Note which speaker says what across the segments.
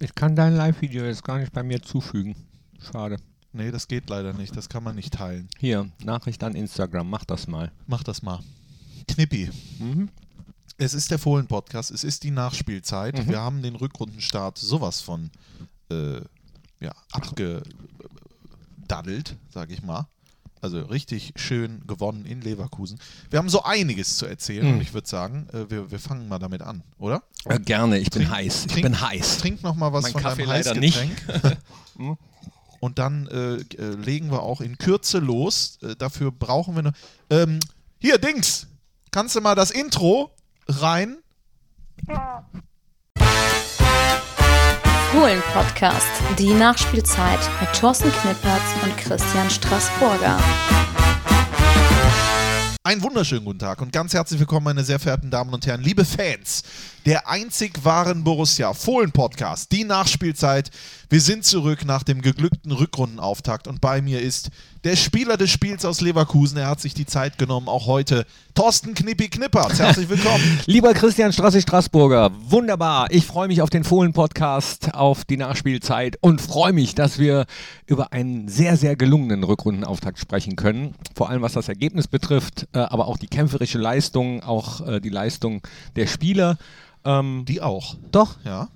Speaker 1: Ich kann dein Live-Video jetzt gar nicht bei mir zufügen. Schade.
Speaker 2: Nee, das geht leider nicht. Das kann man nicht teilen.
Speaker 1: Hier, Nachricht an Instagram, mach das mal.
Speaker 2: Mach das mal. Knippi.
Speaker 1: Mhm.
Speaker 2: Es ist der Fohlen-Podcast, es ist die Nachspielzeit.
Speaker 1: Mhm.
Speaker 2: Wir haben den Rückrundenstart sowas von äh, ja, abgedaddelt, sage ich mal. Also richtig schön gewonnen in Leverkusen. Wir haben so einiges zu erzählen
Speaker 1: Mhm.
Speaker 2: und ich würde sagen, äh, wir, wir fangen mal damit an, oder?
Speaker 1: Äh, gerne, ich bin
Speaker 2: Trink-
Speaker 1: heiß. Ich
Speaker 2: trink-
Speaker 1: bin heiß.
Speaker 2: Trink noch mal was
Speaker 1: Mein
Speaker 2: von
Speaker 1: Kaffee
Speaker 2: deinem
Speaker 1: leider
Speaker 2: Heißgetränk. und dann äh, äh, legen wir auch in Kürze los. Äh, dafür brauchen wir noch. Ähm, hier, Dings! Kannst du mal das Intro rein?
Speaker 3: Fohlen-Podcast, die Nachspielzeit mit Thorsten Knippertz und Christian Straßburger.
Speaker 2: Einen wunderschönen guten Tag und ganz herzlich willkommen, meine sehr verehrten Damen und Herren, liebe Fans der einzig wahren Borussia Fohlen Podcast, die Nachspielzeit. Wir sind zurück nach dem geglückten Rückrundenauftakt und bei mir ist der Spieler des Spiels aus Leverkusen. Er hat sich die Zeit genommen, auch heute Thorsten Knippi Knippertz. Herzlich willkommen.
Speaker 1: Lieber Christian Strassi Straßburger, wunderbar. Ich freue mich auf den Fohlen-Podcast, auf die Nachspielzeit und freue mich, dass wir über einen sehr, sehr gelungenen Rückrundenauftakt sprechen können. Vor allem was das Ergebnis betrifft, äh, aber auch die kämpferische Leistung, auch äh, die Leistung der Spieler. Ähm,
Speaker 2: Die auch.
Speaker 1: doch,
Speaker 2: Ja.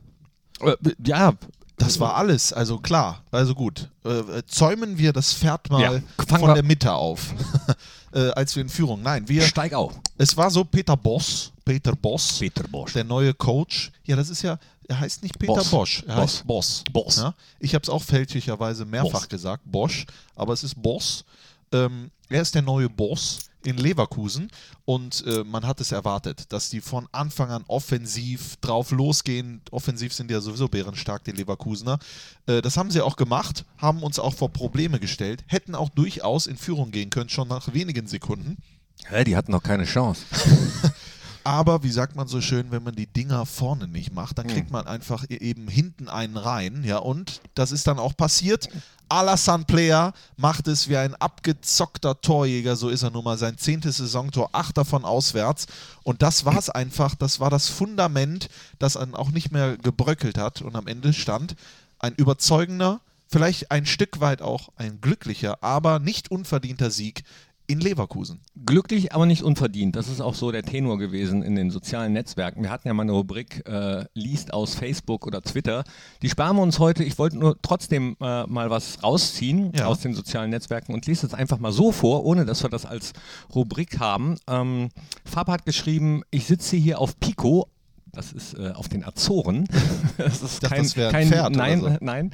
Speaker 1: äh, ja.
Speaker 2: Das war alles, also klar, also gut. Äh, zäumen wir das Pferd mal
Speaker 1: Ja,
Speaker 2: von der Mitte auf, äh, als wir in Führung. Nein, wir,
Speaker 1: Steig auf.
Speaker 2: es war so Peter Boss, Peter Boss,
Speaker 1: Peter Bosch.
Speaker 2: der neue Coach. Ja, das ist ja, er heißt nicht Peter
Speaker 1: Boss.
Speaker 2: Bosch, er
Speaker 1: Boss.
Speaker 2: heißt Boss.
Speaker 1: Boss.
Speaker 2: Ja? Ich habe es auch fälschlicherweise mehrfach
Speaker 1: Boss.
Speaker 2: gesagt, Bosch, aber es ist Boss. Ähm, er ist der neue Boss in Leverkusen und äh, man hat es erwartet, dass die von Anfang an offensiv drauf losgehen. Offensiv sind ja sowieso bärenstark, die Leverkusener. Äh, das haben sie auch gemacht, haben uns auch vor Probleme gestellt, hätten auch durchaus in Führung gehen können, schon nach wenigen Sekunden.
Speaker 1: Hä, die hatten noch keine Chance.
Speaker 2: Aber wie sagt man so schön, wenn man die Dinger vorne nicht macht, dann
Speaker 1: Hm.
Speaker 2: kriegt man einfach e- eben hinten einen rein. Ja, und das ist dann auch passiert. Alassane Player macht es wie ein abgezockter Torjäger, so ist er nun mal sein zehntes Saisontor, acht davon auswärts. Und das war es einfach, das war das Fundament, das dann auch nicht mehr gebröckelt hat. Und am Ende stand ein überzeugender, vielleicht ein Stück weit auch ein glücklicher, aber nicht unverdienter Sieg in Leverkusen.
Speaker 1: Glücklich, aber nicht unverdient. Das ist auch so der Tenor gewesen in den sozialen Netzwerken. Wir hatten ja mal eine Rubrik äh, Liest aus Facebook oder Twitter. Die sparen wir uns heute. Ich wollte nur trotzdem äh, mal was rausziehen
Speaker 2: Ja.
Speaker 1: aus den sozialen Netzwerken und lese es einfach mal so vor, ohne dass wir das als Rubrik haben. Ähm, Fab hat geschrieben, ich sitze hier auf Pico. Das ist äh, auf den Azoren. das ist kein,
Speaker 2: das
Speaker 1: kein
Speaker 2: Pferd
Speaker 1: nein,
Speaker 2: so.
Speaker 1: nein.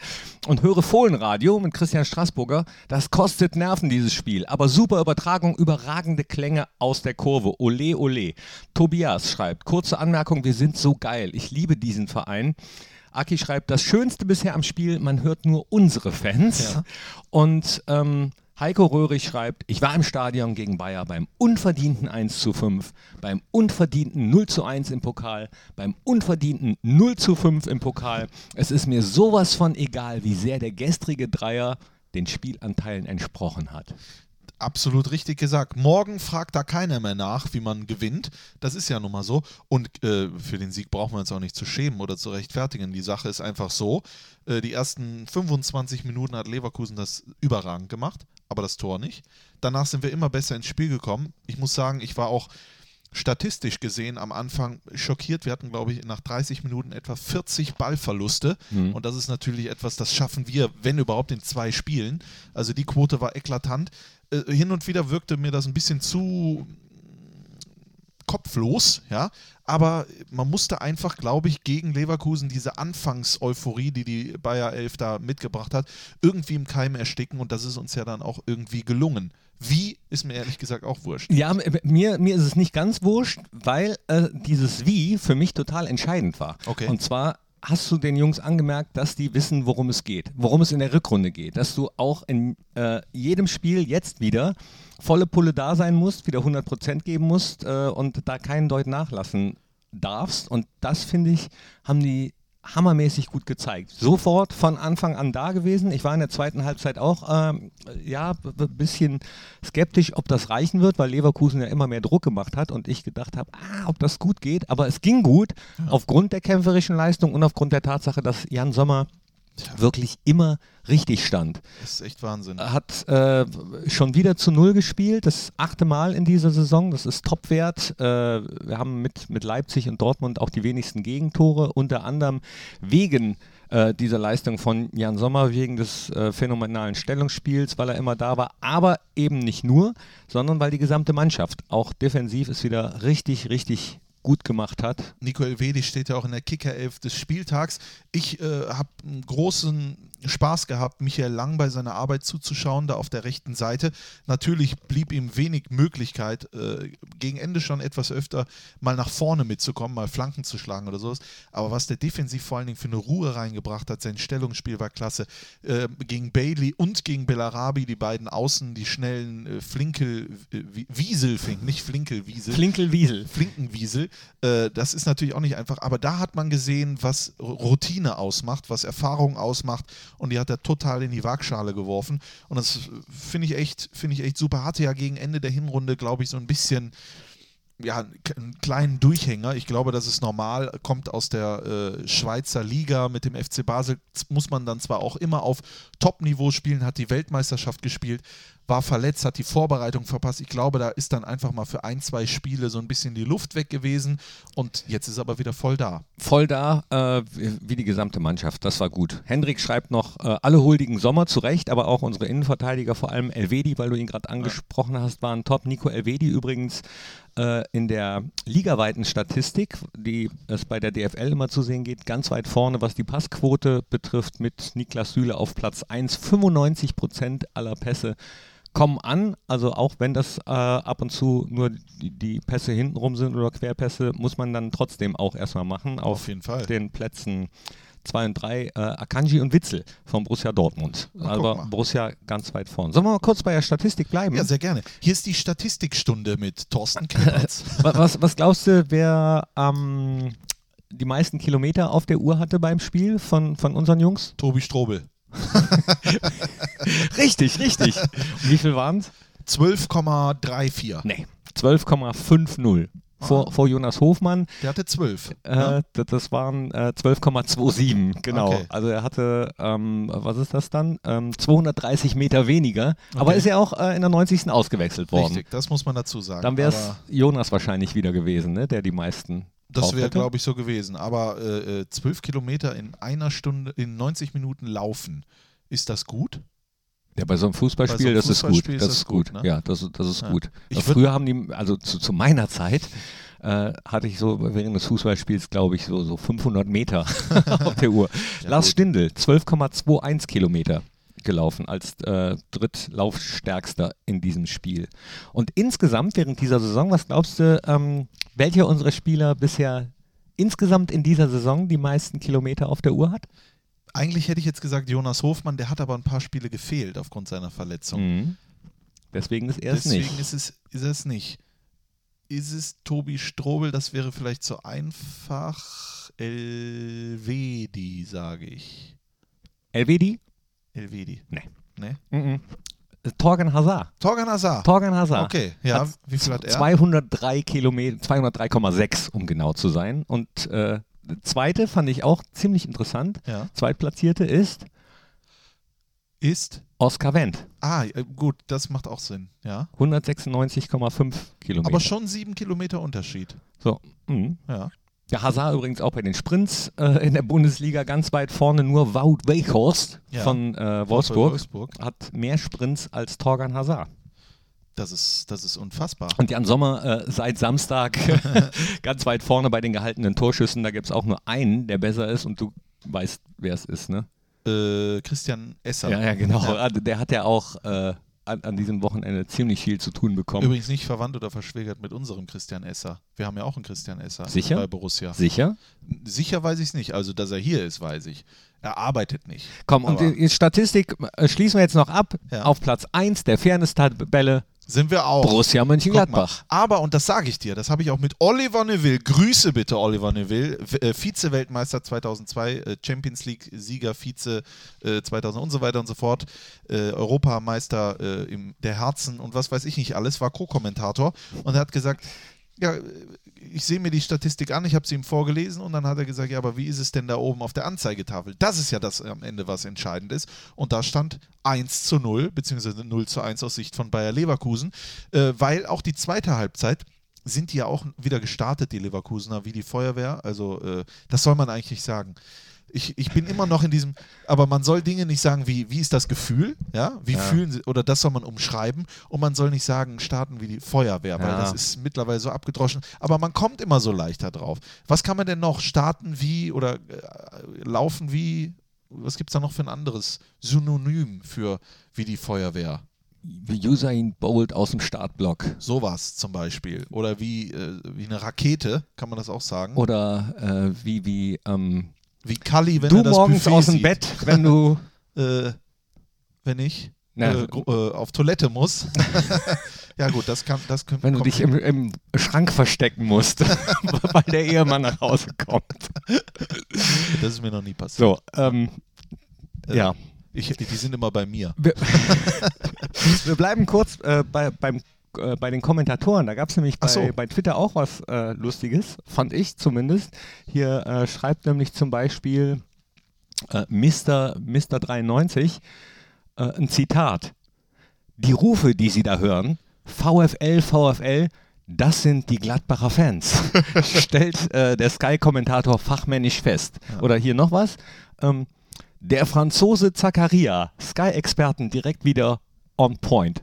Speaker 1: Und höre Fohlenradio mit Christian Straßburger. Das kostet Nerven, dieses Spiel. Aber super Übertragung, überragende Klänge aus der Kurve. Ole, ole. Tobias schreibt, kurze Anmerkung, wir sind so geil. Ich liebe diesen Verein. Aki schreibt, das Schönste bisher am Spiel, man hört nur unsere Fans.
Speaker 2: Ja.
Speaker 1: Und ähm, Heiko Röhrig schreibt, ich war im Stadion gegen Bayer beim unverdienten 1 zu 5, beim unverdienten 0 zu 1 im Pokal, beim unverdienten 0 zu 5 im Pokal. Es ist mir sowas von egal, wie sehr der gestrige Dreier den Spielanteilen entsprochen hat.
Speaker 2: Absolut richtig gesagt. Morgen fragt da keiner mehr nach, wie man gewinnt. Das ist ja nun mal so. Und äh, für den Sieg brauchen wir uns auch nicht zu schämen oder zu rechtfertigen. Die Sache ist einfach so. Äh, die ersten 25 Minuten hat Leverkusen das überragend gemacht, aber das Tor nicht. Danach sind wir immer besser ins Spiel gekommen. Ich muss sagen, ich war auch statistisch gesehen am Anfang schockiert. Wir hatten, glaube ich, nach 30 Minuten etwa 40 Ballverluste. Und das ist natürlich etwas, das schaffen wir, wenn überhaupt, in zwei Spielen. Also die Quote war eklatant. Äh, hin und wieder wirkte mir das ein bisschen zu kopflos, ja. Aber man musste einfach, glaube ich, gegen Leverkusen diese Anfangseuphorie, die die Bayer 11 da mitgebracht hat, irgendwie im Keim ersticken und das ist uns ja dann auch irgendwie gelungen. Wie, ist mir ehrlich gesagt auch wurscht.
Speaker 1: Ja, mir, mir ist es nicht ganz wurscht, weil äh, dieses Wie für mich total entscheidend war.
Speaker 2: Okay.
Speaker 1: Und zwar hast du den Jungs angemerkt, dass die wissen, worum es geht, worum es in der Rückrunde geht, dass du auch in äh, jedem Spiel jetzt wieder volle Pulle da sein musst, wieder 100% geben musst äh, und da keinen Deut nachlassen darfst. Und das, finde ich, haben die hammermäßig gut gezeigt. Sofort von Anfang an da gewesen. Ich war in der zweiten Halbzeit auch ähm, ja, ein bisschen skeptisch, ob das reichen wird, weil Leverkusen ja immer mehr Druck gemacht hat und ich gedacht habe, ah, ob das gut geht. Aber es ging gut ja. aufgrund der kämpferischen Leistung und aufgrund der Tatsache, dass Jan Sommer ja. wirklich immer richtig stand.
Speaker 2: Das ist echt Wahnsinn.
Speaker 1: Hat äh, schon wieder zu Null gespielt, das achte Mal in dieser Saison, das ist Topwert. Äh, wir haben mit, mit Leipzig und Dortmund auch die wenigsten Gegentore, unter anderem wegen äh, dieser Leistung von Jan Sommer, wegen des äh, phänomenalen Stellungsspiels, weil er immer da war, aber eben nicht nur, sondern weil die gesamte Mannschaft auch defensiv ist wieder richtig, richtig gut gemacht hat.
Speaker 2: Nico Elvedi steht ja auch in der Kickerelf des Spieltags. Ich äh, habe einen großen Spaß gehabt, Michael Lang bei seiner Arbeit zuzuschauen, da auf der rechten Seite. Natürlich blieb ihm wenig Möglichkeit, äh, gegen Ende schon etwas öfter mal nach vorne mitzukommen, mal Flanken zu schlagen oder sowas. Aber was der defensiv vor allen Dingen für eine Ruhe reingebracht hat, sein Stellungsspiel war klasse. Äh, gegen Bailey und gegen Bellarabi, die beiden Außen, die schnellen äh, Flinkel, äh, Wieselfink, nicht Flinkel, Wiesel.
Speaker 1: Flinkel, Wiesel.
Speaker 2: Flinkenwiesel. Äh, das ist natürlich auch nicht einfach, aber da hat man gesehen, was Routine ausmacht, was Erfahrung ausmacht und die hat er total in die Waagschale geworfen. Und das finde ich echt, finde ich echt super. Hatte ja gegen Ende der Hinrunde, glaube ich, so ein bisschen ja, einen kleinen Durchhänger. Ich glaube, das ist normal, kommt aus der äh, Schweizer Liga mit dem FC Basel. Muss man dann zwar auch immer auf Top-Niveau spielen, hat die Weltmeisterschaft gespielt, war verletzt, hat die Vorbereitung verpasst. Ich glaube, da ist dann einfach mal für ein, zwei Spiele so ein bisschen die Luft weg gewesen und jetzt ist er aber wieder voll da.
Speaker 1: Voll da, äh, wie die gesamte Mannschaft. Das war gut. Hendrik schreibt noch, äh, alle huldigen Sommer zurecht, aber auch unsere Innenverteidiger, vor allem Elvedi, weil du ihn gerade angesprochen hast, waren top. Nico Elvedi übrigens äh, in der ligaweiten Statistik, die es bei der DFL immer zu sehen geht, ganz weit vorne, was die Passquote betrifft, mit Niklas Süle auf Platz 1. 95 Prozent aller Pässe kommen an. Also auch wenn das äh, ab und zu nur die, die, Pässe hintenrum sind oder Querpässe, muss man dann trotzdem auch erstmal machen. Auf, auf jeden Fall. den Plätzen 2 und 3 äh, Akanji und Witzel von Borussia Dortmund. Na, also Borussia ganz weit vorn. Sollen wir mal kurz bei der Statistik bleiben?
Speaker 2: Ja, sehr gerne. Hier ist die Statistikstunde mit Thorsten Knitz.
Speaker 1: was, was glaubst du, wer ähm, die meisten Kilometer auf der Uhr hatte beim Spiel von, von unseren Jungs?
Speaker 2: Tobi Strobel.
Speaker 1: richtig, richtig. Und wie viel waren es?
Speaker 2: 12,34.
Speaker 1: Nee, 12,50. Vor, vor, Jonas Hofmann.
Speaker 2: Der hatte 12.
Speaker 1: Äh, ja. das waren äh, 12,27, genau. Okay. Also er hatte, ähm, was ist das dann? Ähm, 230 Meter weniger. Okay. Aber ist ja auch äh, in der 90. ausgewechselt worden. Richtig,
Speaker 2: das muss man dazu sagen.
Speaker 1: Dann wäre es Jonas wahrscheinlich wieder gewesen, ne? der die meisten
Speaker 2: das wäre, glaube ich, so gewesen. Aber äh, 12 äh, Kilometer in einer Stunde, in 90 Minuten laufen, ist das gut?
Speaker 1: Ja, bei so einem Fußballspiel, so einem das Fußballspiel ist gut. Das ist gut. gut ne? Ja, das, das ist ja. gut. früher haben die, also zu, zu meiner Zeit, äh, hatte ich so während des Fußballspiels, glaube ich, so, so 500 Meter auf der Uhr. Ja, Lars gut. Stindl, 12,21 Kilometer gelaufen als äh, drittlaufstärkster in diesem Spiel. Und insgesamt während dieser Saison, was glaubst du, ähm, welcher unserer Spieler bisher insgesamt in dieser Saison die meisten Kilometer auf der Uhr hat?
Speaker 2: Eigentlich hätte ich jetzt gesagt Jonas Hofmann, der hat aber ein paar Spiele gefehlt aufgrund seiner Verletzung. Mhm.
Speaker 1: Deswegen ist er es nicht.
Speaker 2: Deswegen ist es, ist es nicht. Ist es Tobi Strobel? Das wäre vielleicht zu einfach. Elvedi, sage ich.
Speaker 1: Elvedi?
Speaker 2: Elvedi.
Speaker 1: Nee. Nee? Mhm. Torgan Hazard.
Speaker 2: Torgan Hazard.
Speaker 1: Torgan Hazard.
Speaker 2: Okay, ja. Wie viel hat er?
Speaker 1: 203 Kilometer, 203,6 um genau zu sein. Und äh, zweite fand ich auch ziemlich interessant. Ja. Zweitplatzierte ist
Speaker 2: ist
Speaker 1: Oscar Wendt.
Speaker 2: Ah, gut, das macht auch Sinn, ja.
Speaker 1: 196,5 Kilometer.
Speaker 2: Aber schon sieben Kilometer Unterschied.
Speaker 1: So, mh. ja. Der Hazard übrigens auch bei den Sprints äh, in der Bundesliga ganz weit vorne. Nur Wout Weghorst ja. von äh, Wolfsburg, Wolfsburg, hat mehr Sprints als Torgan Hazard.
Speaker 2: Das ist, das ist unfassbar.
Speaker 1: Und Jan Sommer äh, seit Samstag ganz weit vorne bei den gehaltenen Torschüssen. Da gibt es auch nur einen, der besser ist und du weißt, wer es ist, ne?
Speaker 2: Äh, Christian Esser.
Speaker 1: Ja, ja, genau. Ja. Also der hat ja auch äh, an, an, diesem Wochenende ziemlich viel zu tun bekommen.
Speaker 2: Übrigens nicht verwandt oder verschwägert mit unserem Christian Esser. Wir haben ja auch einen Christian Esser
Speaker 1: Sicher?
Speaker 2: bei Borussia.
Speaker 1: Sicher?
Speaker 2: Sicher weiß ich es nicht. Also, dass er hier ist, weiß ich. Er arbeitet nicht.
Speaker 1: Komm, und die Statistik äh, schließen wir jetzt noch ab. Ja. Auf Platz 1 der Fairness-Tabelle
Speaker 2: Sind wir auch.
Speaker 1: Borussia. Mönchengladbach.
Speaker 2: Aber, und das sage ich dir, das habe ich auch mit Oliver Neville, Grüße bitte Oliver Neville, äh, Vize-Weltmeister 2002, äh, Champions League-Sieger, Vize äh, 2000 und so weiter und so fort, äh, Europameister äh, im, der Herzen und was weiß ich nicht alles, war Co-Kommentator und er hat gesagt, ja, ich sehe mir die Statistik an, ich habe sie ihm vorgelesen und dann hat er gesagt, ja, aber wie ist es denn da oben auf der Anzeigetafel? Das ist ja das am Ende, was entscheidend ist. Und da stand 1 zu 0, beziehungsweise 0 zu 1 aus Sicht von Bayer Leverkusen, äh, weil auch die zweite Halbzeit sind die ja auch wieder gestartet, die Leverkusener, wie die Feuerwehr. Also äh, das soll man eigentlich nicht sagen. Ich, ich bin immer noch in diesem, aber man soll Dinge nicht sagen wie, wie ist das Gefühl, ja, wie
Speaker 1: Ja.
Speaker 2: fühlen sie, oder das soll man umschreiben und man soll nicht sagen, starten wie die Feuerwehr, weil
Speaker 1: Ja.
Speaker 2: das ist mittlerweile so abgedroschen, aber man kommt immer so leichter drauf. Was kann man denn noch starten wie oder äh, laufen wie, was gibt es da noch für ein anderes Synonym für wie die Feuerwehr?
Speaker 1: Wie Usain Bolt aus dem Startblock.
Speaker 2: Sowas zum Beispiel. Oder wie, äh, wie eine Rakete, kann man das auch sagen.
Speaker 1: Oder äh, wie, wie ähm,
Speaker 2: wie Kali, wenn
Speaker 1: du
Speaker 2: er das
Speaker 1: morgens
Speaker 2: Buffet
Speaker 1: aus dem
Speaker 2: sieht.
Speaker 1: Bett, wenn du.
Speaker 2: Äh, wenn ich äh, äh, auf Toilette muss. ja gut, das kann, das kann,
Speaker 1: wenn du dich im, im Schrank verstecken musst, weil der Ehemann nach Hause kommt.
Speaker 2: Das ist mir noch nie passiert.
Speaker 1: So, ähm,
Speaker 2: Äh,
Speaker 1: ja.
Speaker 2: Ich, die sind immer bei mir.
Speaker 1: Wir, wir bleiben kurz äh, bei, beim, äh, bei den Kommentatoren. Da gab es nämlich bei,
Speaker 2: so.
Speaker 1: bei Twitter auch was äh, Lustiges, fand ich zumindest. Hier äh, schreibt nämlich zum Beispiel äh, Mr. Mr. 93 äh, ein Zitat. Die Rufe, die Sie da hören, VfL, VfL, das sind die Gladbacher Fans, stellt äh, der Sky-Kommentator fachmännisch fest. Oder hier noch was. Ähm, der Franzose Zakaria, Sky-Experten direkt wieder on point.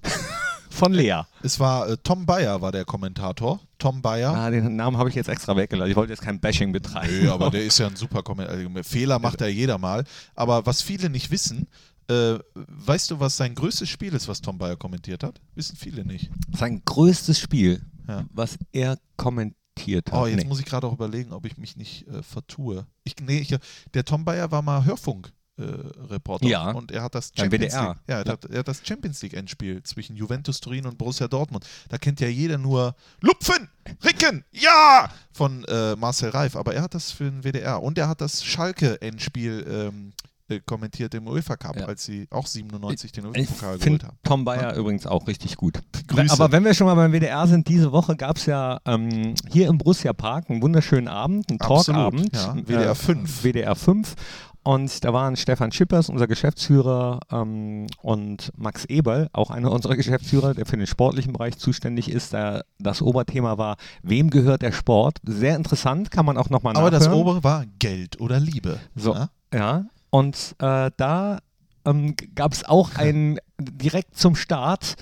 Speaker 1: Von Lea.
Speaker 2: Es war äh, Tom Bayer war der Kommentator. Tom Bayer.
Speaker 1: Ah, den Namen habe ich jetzt extra weggelassen. Ich wollte jetzt kein Bashing betreiben.
Speaker 2: Nö, aber der ist ja ein super Kommentator. Fehler macht er jeder mal. Aber was viele nicht wissen, äh, weißt du, was sein größtes Spiel ist, was Tom Bayer kommentiert hat? Wissen viele nicht.
Speaker 1: Sein größtes Spiel,
Speaker 2: Ja.
Speaker 1: was er kommentiert hat.
Speaker 2: Oh, jetzt
Speaker 1: Nee.
Speaker 2: muss ich gerade auch überlegen, ob ich mich nicht äh, vertue. Ich, nee, ich, der Tom Bayer war mal Hörfunk. Äh, Reporter
Speaker 1: Ja.
Speaker 2: und er hat das Champions
Speaker 1: WDR.
Speaker 2: League, ja, er, hat, er hat das Champions League Endspiel zwischen Juventus Turin und Borussia Dortmund. Da kennt ja jeder nur Lupfen, Ricken, ja von äh, Marcel Reif, aber er hat das für den WDR und er hat das Schalke Endspiel ähm, äh, kommentiert im UEFA Cup,
Speaker 1: Ja.
Speaker 2: als sie auch 97 den
Speaker 1: Ich
Speaker 2: UEFA-Pokal geholt haben.
Speaker 1: Tom Bayer übrigens auch richtig gut.
Speaker 2: Grüße.
Speaker 1: Aber wenn wir schon mal beim WDR sind, diese Woche gab es ja ähm, hier im Borussia Park einen wunderschönen Abend, einen Talkabend.
Speaker 2: ja. WDR 5.
Speaker 1: WDR 5. Und da waren Stefan Schippers, unser Geschäftsführer, ähm, und Max Eberl, auch einer unserer Geschäftsführer, der für den sportlichen Bereich zuständig ist. Da das Oberthema war, wem gehört der Sport? Sehr interessant, kann man auch nochmal
Speaker 2: aber
Speaker 1: nachhören.
Speaker 2: das obere war Geld oder Liebe.
Speaker 1: So,
Speaker 2: Ja?
Speaker 1: ja. Und äh, da ähm, gab es auch ein direkt zum Start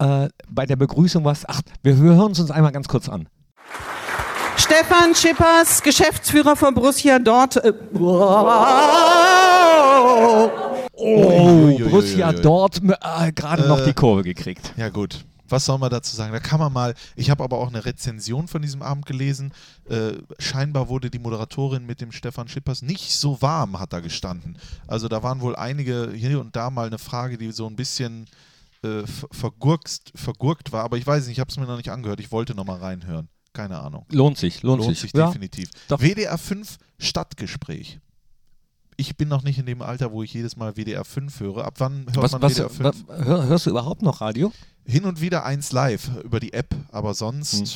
Speaker 1: äh, bei der Begrüßung was. Ach, wir, wir hören es uns einmal ganz kurz an.
Speaker 4: Stefan Schippers, Geschäftsführer von Borussia Dort. Äh,
Speaker 1: Oh,
Speaker 2: Uiuiuiui.
Speaker 1: Borussia dort äh, gerade noch
Speaker 2: Äh,
Speaker 1: die Kurve gekriegt.
Speaker 2: Ja gut, was soll man dazu sagen? Da kann man mal, ich habe aber auch eine Rezension von diesem Abend gelesen. Äh, scheinbar wurde die Moderatorin mit dem Stefan Schippers nicht so warm, hat da gestanden. Also da waren wohl einige hier und da mal eine Frage, die so ein bisschen äh, ver- vergurkst, vergurkt war. Aber ich weiß nicht, ich habe es mir noch nicht angehört. Ich wollte noch mal reinhören. Keine Ahnung.
Speaker 1: Lohnt sich, lohnt,
Speaker 2: Lohnt
Speaker 1: sich.
Speaker 2: sich
Speaker 1: Ja,
Speaker 2: definitiv.
Speaker 1: doch.
Speaker 2: WDR 5 Stadtgespräch. Ich bin noch nicht in dem Alter, wo ich jedes Mal WDR 5 höre. Ab wann hört
Speaker 1: Was,
Speaker 2: man
Speaker 1: was,
Speaker 2: WDR 5?
Speaker 1: was, hör, hörst du überhaupt noch Radio?
Speaker 2: Hin und wieder eins live über die App, aber sonst
Speaker 1: Hm.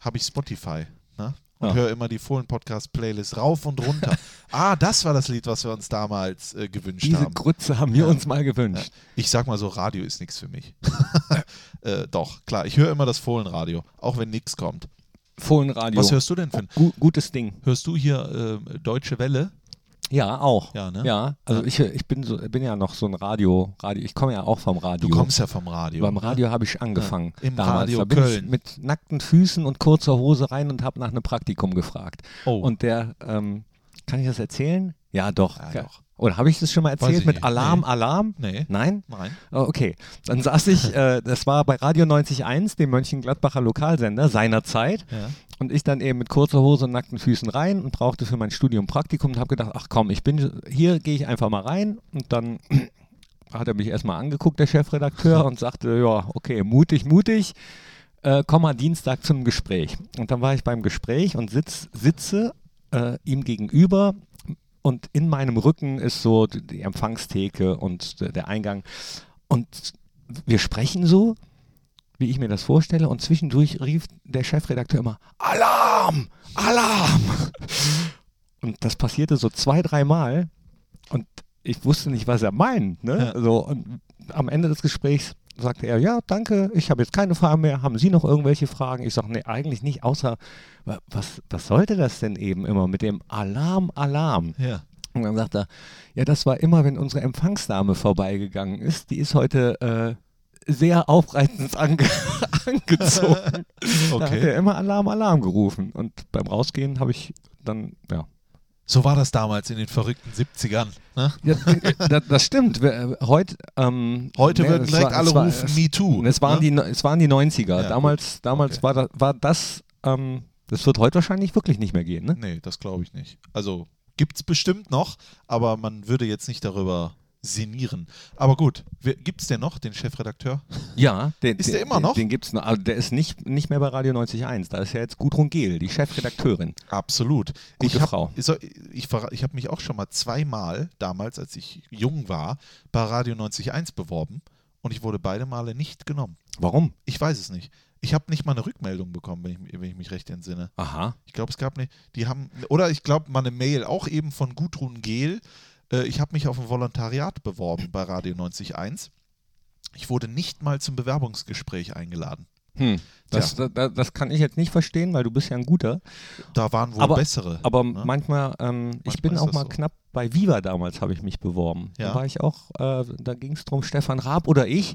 Speaker 2: habe ich Spotify. Ne? Und
Speaker 1: Ja.
Speaker 2: höre immer die Fohlen-Podcast-Playlist rauf und runter. ah, das war das Lied, was wir uns damals äh, gewünscht
Speaker 1: Diese
Speaker 2: haben.
Speaker 1: Grütze haben wir
Speaker 2: Ja.
Speaker 1: uns mal gewünscht.
Speaker 2: Ich sag mal so, Radio ist nichts für mich. äh, doch, klar, ich höre immer das Fohlenradio, auch wenn nichts kommt.
Speaker 1: Fohlenradio.
Speaker 2: Was hörst du denn für ein?
Speaker 1: Gu gutes Ding.
Speaker 2: Hörst du hier äh, Deutsche Welle?
Speaker 1: Ja, auch.
Speaker 2: Ja, ne?
Speaker 1: Ja, also
Speaker 2: Ja.
Speaker 1: Ich, ich bin so, bin ja noch so ein Radio, Radio. Ich komme ja auch vom Radio.
Speaker 2: Du kommst ja vom Radio.
Speaker 1: Beim
Speaker 2: ne?
Speaker 1: Radio habe ich angefangen.
Speaker 2: Im
Speaker 1: damals.
Speaker 2: Radio
Speaker 1: da bin
Speaker 2: Köln.
Speaker 1: Ich mit nackten Füßen und kurzer Hose rein und habe nach einem Praktikum gefragt.
Speaker 2: Oh.
Speaker 1: Und der, ähm, kann ich das erzählen? Ja, doch.
Speaker 2: Ja,
Speaker 1: Ja,
Speaker 2: doch.
Speaker 1: Oder habe ich das schon mal erzählt mit. Alarm,
Speaker 2: Nee.
Speaker 1: Alarm?
Speaker 2: Nee.
Speaker 1: Nein?
Speaker 2: Nein.
Speaker 1: Oh, okay. Dann saß ich, äh, das war bei Radio 91.1, dem Mönchengladbacher Lokalsender seinerzeit.
Speaker 2: Ja.
Speaker 1: Und ich dann eben mit kurzer Hose und nackten Füßen rein und brauchte für mein Studium Praktikum und habe gedacht, ach komm, ich bin hier, gehe ich einfach mal rein und dann hat er mich erstmal angeguckt, der Chefredakteur, und sagte, ja, okay, mutig, mutig, äh, komm mal Dienstag zum Gespräch. Und dann war ich beim Gespräch und sitz, sitze äh, ihm gegenüber und in meinem Rücken ist so die Empfangstheke und der Eingang. Und wir sprechen so, wie ich mir das vorstelle, und zwischendurch rief der Chefredakteur immer: Alarm! Alarm! Und das passierte so zwei, dreimal und ich wusste nicht, was er meint. Ne?
Speaker 2: Ja.
Speaker 1: So, und am Ende des Gesprächs sagte er, ja, danke, ich habe jetzt keine Fragen mehr. Haben Sie noch irgendwelche Fragen? Ich sage, nee, eigentlich nicht, außer, wa- was, was sollte das denn eben immer mit dem Alarm, Alarm?
Speaker 2: Ja.
Speaker 1: Und dann sagt er, ja, das war immer, wenn unsere Empfangsdame vorbeigegangen ist. Die ist heute äh, sehr aufreizend ange angezogen. Da hat
Speaker 2: Okay.
Speaker 1: er immer Alarm, Alarm gerufen. Und beim Rausgehen habe ich dann, ja.
Speaker 2: So war das damals in den verrückten 70ern. Ne?
Speaker 1: ja das, das stimmt. Äh, Heute, ähm,
Speaker 2: Heute
Speaker 1: ne,
Speaker 2: würden direkt
Speaker 1: war-
Speaker 2: alle
Speaker 1: war-
Speaker 2: rufen
Speaker 1: es-
Speaker 2: Me Too.
Speaker 1: Es waren,
Speaker 2: ne?
Speaker 1: die, es waren die 90er.
Speaker 2: Ja,
Speaker 1: damals damals
Speaker 2: Okay.
Speaker 1: war, das, war das, ähm, das wird heute wahrscheinlich wirklich nicht mehr gehen, ne?
Speaker 2: Nee, das glaube ich nicht. Also gibt es bestimmt noch, aber man würde jetzt nicht darüber sinnieren. Aber gut, gibt es denn noch, den Chefredakteur?
Speaker 1: Ja, den,
Speaker 2: Ist
Speaker 1: den,
Speaker 2: der immer
Speaker 1: den,
Speaker 2: noch?
Speaker 1: Den gibt's noch. Aber der ist nicht, nicht mehr bei Radio 90.1. Da ist ja jetzt Gudrun Gehl, die Chefredakteurin.
Speaker 2: Absolut.
Speaker 1: Gute
Speaker 2: ich hab,
Speaker 1: Frau.
Speaker 2: Ich, soll- ich, ich habe mich auch schon mal zweimal, damals, als ich jung war, bei Radio 91 beworben und ich wurde beide Male nicht genommen.
Speaker 1: Warum?
Speaker 2: Ich weiß es nicht. Ich habe nicht mal eine Rückmeldung bekommen, wenn ich, wenn ich mich recht entsinne.
Speaker 1: Aha.
Speaker 2: Ich glaube, es gab eine, die haben, oder ich glaube, mal eine Mail, auch eben von Gudrun Gehl. Äh, ich habe mich auf ein Volontariat beworben bei Radio 91. Ich wurde nicht mal zum Bewerbungsgespräch eingeladen.
Speaker 1: Hm. Das, da, das kann ich jetzt nicht verstehen, weil du bist ja ein guter.
Speaker 2: Da waren wohl
Speaker 1: Aber-
Speaker 2: bessere.
Speaker 1: Aber
Speaker 2: ne?
Speaker 1: manchmal, ähm, ich
Speaker 2: Manchmal
Speaker 1: bin
Speaker 2: ist
Speaker 1: auch
Speaker 2: das
Speaker 1: mal
Speaker 2: so.
Speaker 1: knapp bei Viva damals, habe ich mich beworben.
Speaker 2: Ja.
Speaker 1: Da war ich auch, äh, da ging es darum, Stefan Raab oder ich.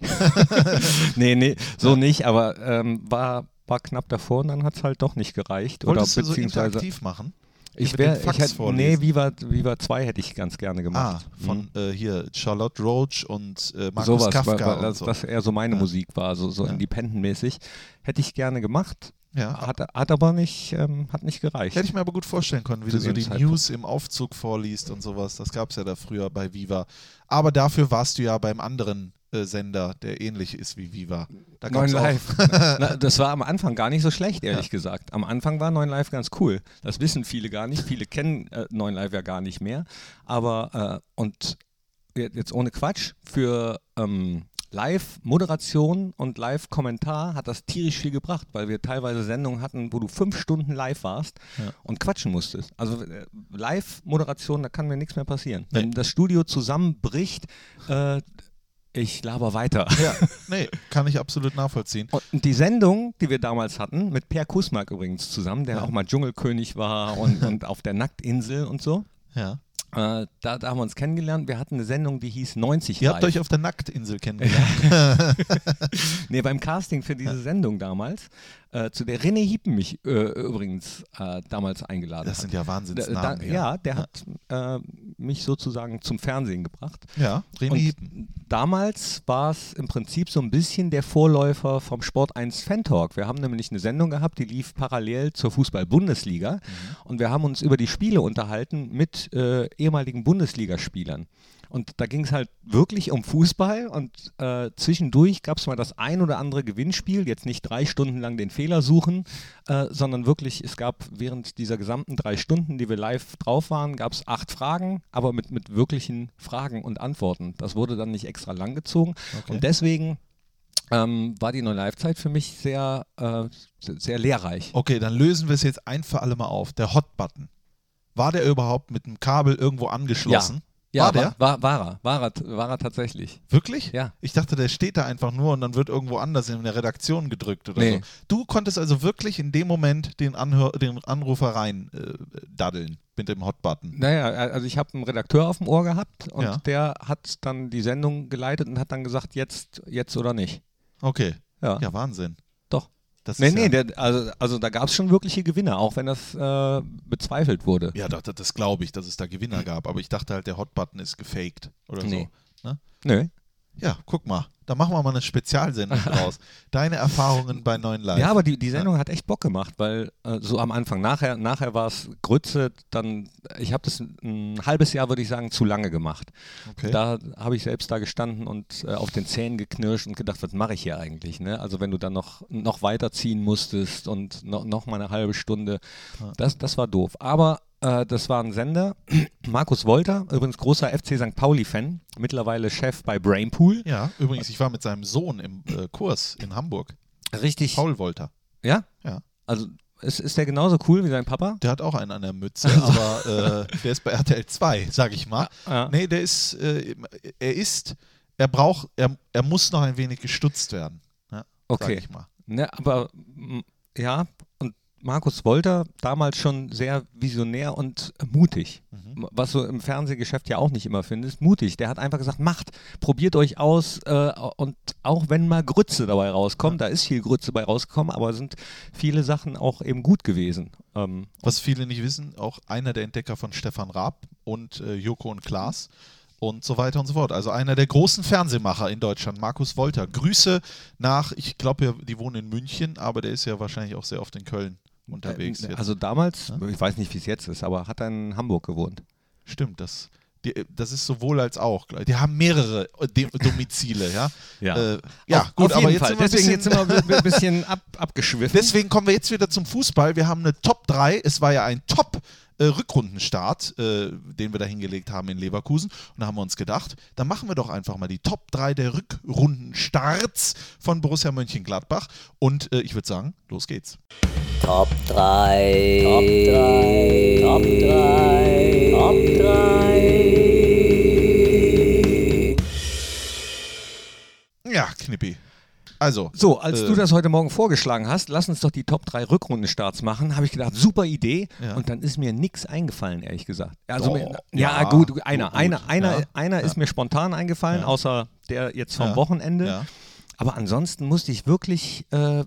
Speaker 1: nee, nee, so
Speaker 2: Ja.
Speaker 1: nicht, aber ähm, war, war knapp davor und dann hat es halt doch nicht gereicht.
Speaker 2: Wolltest
Speaker 1: oder
Speaker 2: du so
Speaker 1: beziehungsweise
Speaker 2: interaktiv machen?
Speaker 1: Ich wäre, ich hätte, nee? Viva, Viva 2 hätte ich ganz gerne
Speaker 2: Ah,
Speaker 1: gemacht.
Speaker 2: von
Speaker 1: Mhm.
Speaker 2: äh, hier Charlotte Roach und äh, Markus
Speaker 1: Sowas,
Speaker 2: Kafka
Speaker 1: weil
Speaker 2: und
Speaker 1: das,
Speaker 2: so.
Speaker 1: das eher so meine
Speaker 2: Ja.
Speaker 1: Musik war, so, so
Speaker 2: Ja.
Speaker 1: independent-mäßig. Hätte ich gerne gemacht,
Speaker 2: ja.
Speaker 1: hat, hat aber nicht, ähm, hat nicht gereicht.
Speaker 2: Hätte ich mir aber gut vorstellen können, wie
Speaker 1: Zu
Speaker 2: du so die
Speaker 1: Zeitpunkt.
Speaker 2: News im Aufzug vorliest und sowas. Das gab es ja da früher bei Viva. Aber dafür warst du ja beim anderen Sender, der ähnlich ist wie Viva. Da
Speaker 1: Neun Live. Na, das war am Anfang gar nicht so schlecht, ehrlich gesagt. Am Anfang war Neun Live ganz cool. Das wissen viele gar nicht. Viele kennen äh, Neun Live ja gar nicht mehr. Aber, äh, und je- jetzt ohne Quatsch, für ähm, Live-Moderation und Live-Kommentar hat das tierisch viel gebracht, weil wir teilweise Sendungen hatten, wo du fünf Stunden live warst
Speaker 2: Ja.
Speaker 1: und quatschen musstest. Also äh, Live-Moderation, da kann mir nichts mehr passieren.
Speaker 2: Nee.
Speaker 1: Wenn das Studio zusammenbricht, äh, ich laber weiter.
Speaker 2: Ja, nee, kann ich absolut nachvollziehen.
Speaker 1: Und die Sendung, die wir damals hatten, mit Per Kusmark übrigens zusammen, der
Speaker 2: Ja.
Speaker 1: auch mal Dschungelkönig war und, und auf der Nacktinsel und so,
Speaker 2: Ja.
Speaker 1: äh, da, da haben wir uns kennengelernt. Wir hatten eine Sendung, die hieß 90
Speaker 2: Ihr habt euch auf der Nacktinsel kennengelernt.
Speaker 1: Nee, beim Casting für diese Sendung damals, äh, zu der René Hiepen mich äh, übrigens äh, damals eingeladen
Speaker 2: Das
Speaker 1: hat.
Speaker 2: sind ja Wahnsinnsnamen.
Speaker 1: da, ja, der hat äh, mich sozusagen zum Fernsehen gebracht.
Speaker 2: Ja, René
Speaker 1: Und
Speaker 2: Hiepen.
Speaker 1: damals war es im Prinzip so ein bisschen der Vorläufer vom Sport 1 Fan Talk. Wir haben nämlich eine Sendung gehabt, die lief parallel zur Fußball-Bundesliga. Und wir haben uns über die Spiele unterhalten mit äh, ehemaligen Bundesligaspielern. Und da ging es halt wirklich um Fußball und äh, zwischendurch gab es mal das ein oder andere Gewinnspiel, jetzt nicht drei Stunden lang den Fehler suchen, äh, sondern wirklich, es gab während dieser gesamten drei Stunden, die wir live drauf waren, gab es acht Fragen, aber mit, mit wirklichen Fragen und Antworten. Das wurde dann nicht extra lang gezogen.
Speaker 2: Okay.
Speaker 1: Und deswegen ähm, war die neue Live-Zeit für mich sehr, äh, sehr, lehrreich.
Speaker 2: Okay, dann lösen wir es jetzt ein für alle Mal auf. Der Hot-Button. War der überhaupt mit einem Kabel irgendwo angeschlossen?
Speaker 1: Ja,
Speaker 2: war der?
Speaker 1: War, war, er, war, er, war er tatsächlich.
Speaker 2: Wirklich?
Speaker 1: Ja.
Speaker 2: Ich dachte, der steht da einfach nur und dann wird irgendwo anders in der Redaktion gedrückt oder
Speaker 1: Nee.
Speaker 2: so. Du konntest also wirklich in dem Moment den, Anhör den Anrufer rein äh, daddeln mit dem Hot-Button.
Speaker 1: Naja, also ich habe einen Redakteur auf dem Ohr gehabt und
Speaker 2: Ja.
Speaker 1: der hat dann die Sendung geleitet und hat dann gesagt, jetzt, jetzt oder nicht.
Speaker 2: Okay.
Speaker 1: Ja.
Speaker 2: Ja, Wahnsinn. Das
Speaker 1: Nee, nee,
Speaker 2: ja,
Speaker 1: der, also, also da gab es schon wirkliche Gewinner, auch wenn das äh, bezweifelt wurde.
Speaker 2: ja, das, das glaube ich, dass es da Gewinner gab. Aber ich dachte halt, der Hot-Button ist gefaked oder
Speaker 1: Nee.
Speaker 2: so. Ne?
Speaker 1: Nö.
Speaker 2: Ja, guck mal. Da machen wir mal eine Spezialsendung draus. Deine Erfahrungen bei Neuen Live.
Speaker 1: Ja, aber die, die Sendung hat echt Bock gemacht, weil äh, so am Anfang, nachher, nachher war es Grütze, dann, ich habe das ein halbes Jahr, würde ich sagen, zu lange gemacht.
Speaker 2: Okay.
Speaker 1: Da habe ich selbst da gestanden und äh, auf den Zähnen geknirscht und gedacht, was mache ich hier eigentlich? Ne? Also wenn du dann noch, noch weiterziehen musstest und noch, noch mal eine halbe Stunde, das, das war doof. Aber äh, das war ein Sender, Markus Wolter, übrigens großer FC St. Pauli-Fan, mittlerweile Chef bei Brainpool.
Speaker 2: ja, übrigens, ich war mit seinem Sohn im äh, Kurs in Hamburg.
Speaker 1: Richtig.
Speaker 2: Paul Wolter.
Speaker 1: Ja?
Speaker 2: Ja.
Speaker 1: Also ist, ist der genauso cool wie sein Papa?
Speaker 2: Der hat auch einen an der Mütze, aber äh, der ist bei RTL 2, sag ich mal.
Speaker 1: Ja.
Speaker 2: Nee, der ist, äh, er ist, er braucht, er, er muss noch ein wenig gestutzt werden. Ja,
Speaker 1: Okay.
Speaker 2: Sag ich mal.
Speaker 1: Ne, aber ja, Markus Wolter damals schon sehr visionär und mutig.
Speaker 2: Mhm.
Speaker 1: Was du im Fernsehgeschäft ja auch nicht immer findest. Mutig. Der hat einfach gesagt, macht, probiert euch aus äh, und auch wenn mal Grütze dabei rauskommt, da ist viel Grütze dabei rausgekommen, aber sind viele Sachen auch eben gut gewesen. Ähm,
Speaker 2: Was viele nicht wissen, auch einer der Entdecker von Stefan Raab und äh, Joko und Klaas und so weiter und so fort. Also einer der großen Fernsehmacher in Deutschland, Markus Wolter. Grüße nach, ich glaube, die wohnen in München, aber der ist ja wahrscheinlich auch sehr oft in Köln unterwegs.
Speaker 1: äh,
Speaker 2: jetzt.
Speaker 1: also damals, ich weiß nicht, wie es jetzt ist, aber hat er in Hamburg gewohnt.
Speaker 2: Stimmt, das, die, das ist sowohl als auch. Die haben mehrere äh, De Domizile, ja.
Speaker 1: Ja.
Speaker 2: äh, ja
Speaker 1: Auf-
Speaker 2: gut,
Speaker 1: auf
Speaker 2: aber jetzt sind wir ein
Speaker 1: Deswegen
Speaker 2: bisschen,
Speaker 1: jetzt sind wir ein bisschen ab, abgeschwiffen.
Speaker 2: Deswegen kommen wir jetzt wieder zum Fußball. Wir haben eine Top 3. Es war ja ein Top äh, Rückrundenstart, äh, den wir da hingelegt haben in Leverkusen. Und da haben wir uns gedacht, dann machen wir doch einfach mal die Top 3 der Rückrundenstarts von Borussia Mönchengladbach. Und äh, ich würde sagen, los geht's.
Speaker 5: Top 3. Top 3. Top 3. Top 3.
Speaker 2: Ja, Knippi. Also,
Speaker 1: So, als
Speaker 2: Äh.
Speaker 1: du das heute Morgen vorgeschlagen hast, lass uns doch die Top 3 Rückrundenstarts machen, habe ich gedacht, super Idee.
Speaker 2: Ja.
Speaker 1: Und dann ist mir nichts eingefallen, ehrlich gesagt. Also,
Speaker 2: Oh,
Speaker 1: mir,
Speaker 2: ja,
Speaker 1: ja, gut, einer,
Speaker 2: gut,
Speaker 1: einer, einer,
Speaker 2: ja,
Speaker 1: einer ist mir spontan eingefallen, außer der jetzt vom Wochenende. Aber ansonsten musste ich wirklich äh,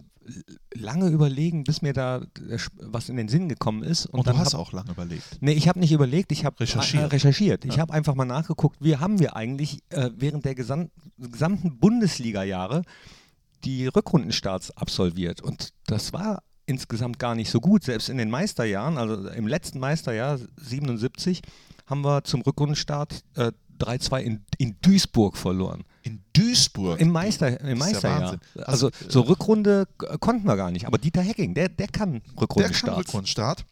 Speaker 1: lange überlegen, bis mir da äh, was in den Sinn gekommen ist. Und,
Speaker 2: und
Speaker 1: dann
Speaker 2: du hast
Speaker 1: hab,
Speaker 2: auch lange überlegt.
Speaker 1: Nee, ich habe nicht überlegt, ich habe
Speaker 2: Recherchiert.
Speaker 1: Äh, recherchiert. Ich
Speaker 2: Ja.
Speaker 1: habe einfach mal nachgeguckt, wie haben wir eigentlich äh, während der gesam gesamten Bundesliga-Jahre die Rückrundenstarts absolviert. Und das war insgesamt gar nicht so gut. Selbst in den Meisterjahren, also im letzten Meisterjahr 77, haben wir zum Rückrundenstart äh, 3-2 in, in Duisburg verloren.
Speaker 2: In Duisburg.
Speaker 1: Im, Meister, im
Speaker 2: ja
Speaker 1: Meisterjahr.
Speaker 2: Wahnsinn.
Speaker 1: also
Speaker 2: Also,
Speaker 1: so Rückrunde äh, konnten wir gar nicht. Aber Dieter Hecking, der, der kann
Speaker 2: Der kann
Speaker 1: Rückrundenstarts.
Speaker 2: Rückrundenstart.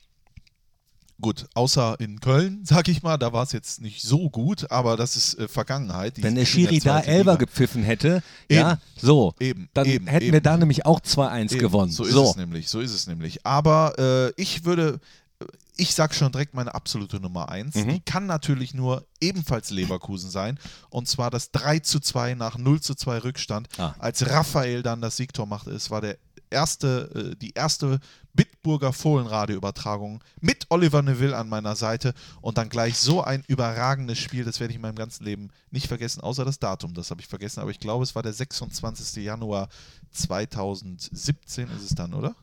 Speaker 2: Gut, außer in Köln, sag ich mal, da war es jetzt nicht so gut, aber das ist äh, Vergangenheit. Die
Speaker 1: Wenn der Schiri da Elber gepfiffen hätte,
Speaker 2: Eben.
Speaker 1: ja, so,
Speaker 2: Eben,
Speaker 1: dann
Speaker 2: eben,
Speaker 1: hätten
Speaker 2: eben.
Speaker 1: wir da nämlich auch 2-1
Speaker 2: Eben,
Speaker 1: gewonnen.
Speaker 2: So ist es nämlich, so ist es nämlich. Aber äh, ich würde, ich sag schon direkt meine absolute Nummer 1.
Speaker 1: Mhm.
Speaker 2: Die kann natürlich nur ebenfalls Leverkusen sein. Und zwar das 3 zu 2 nach 0 zu 2 Rückstand.
Speaker 1: Ah.
Speaker 2: Als Raphael dann das Siegtor machte, es war der erste, äh, die erste Bitburger Fohlenradio-Übertragung mit Oliver Neville an meiner Seite und dann gleich so ein überragendes Spiel, das werde ich in meinem ganzen Leben nicht vergessen, außer das Datum, das habe ich vergessen, aber ich glaube, es war der 26. Januar 2017 ist es dann, oder?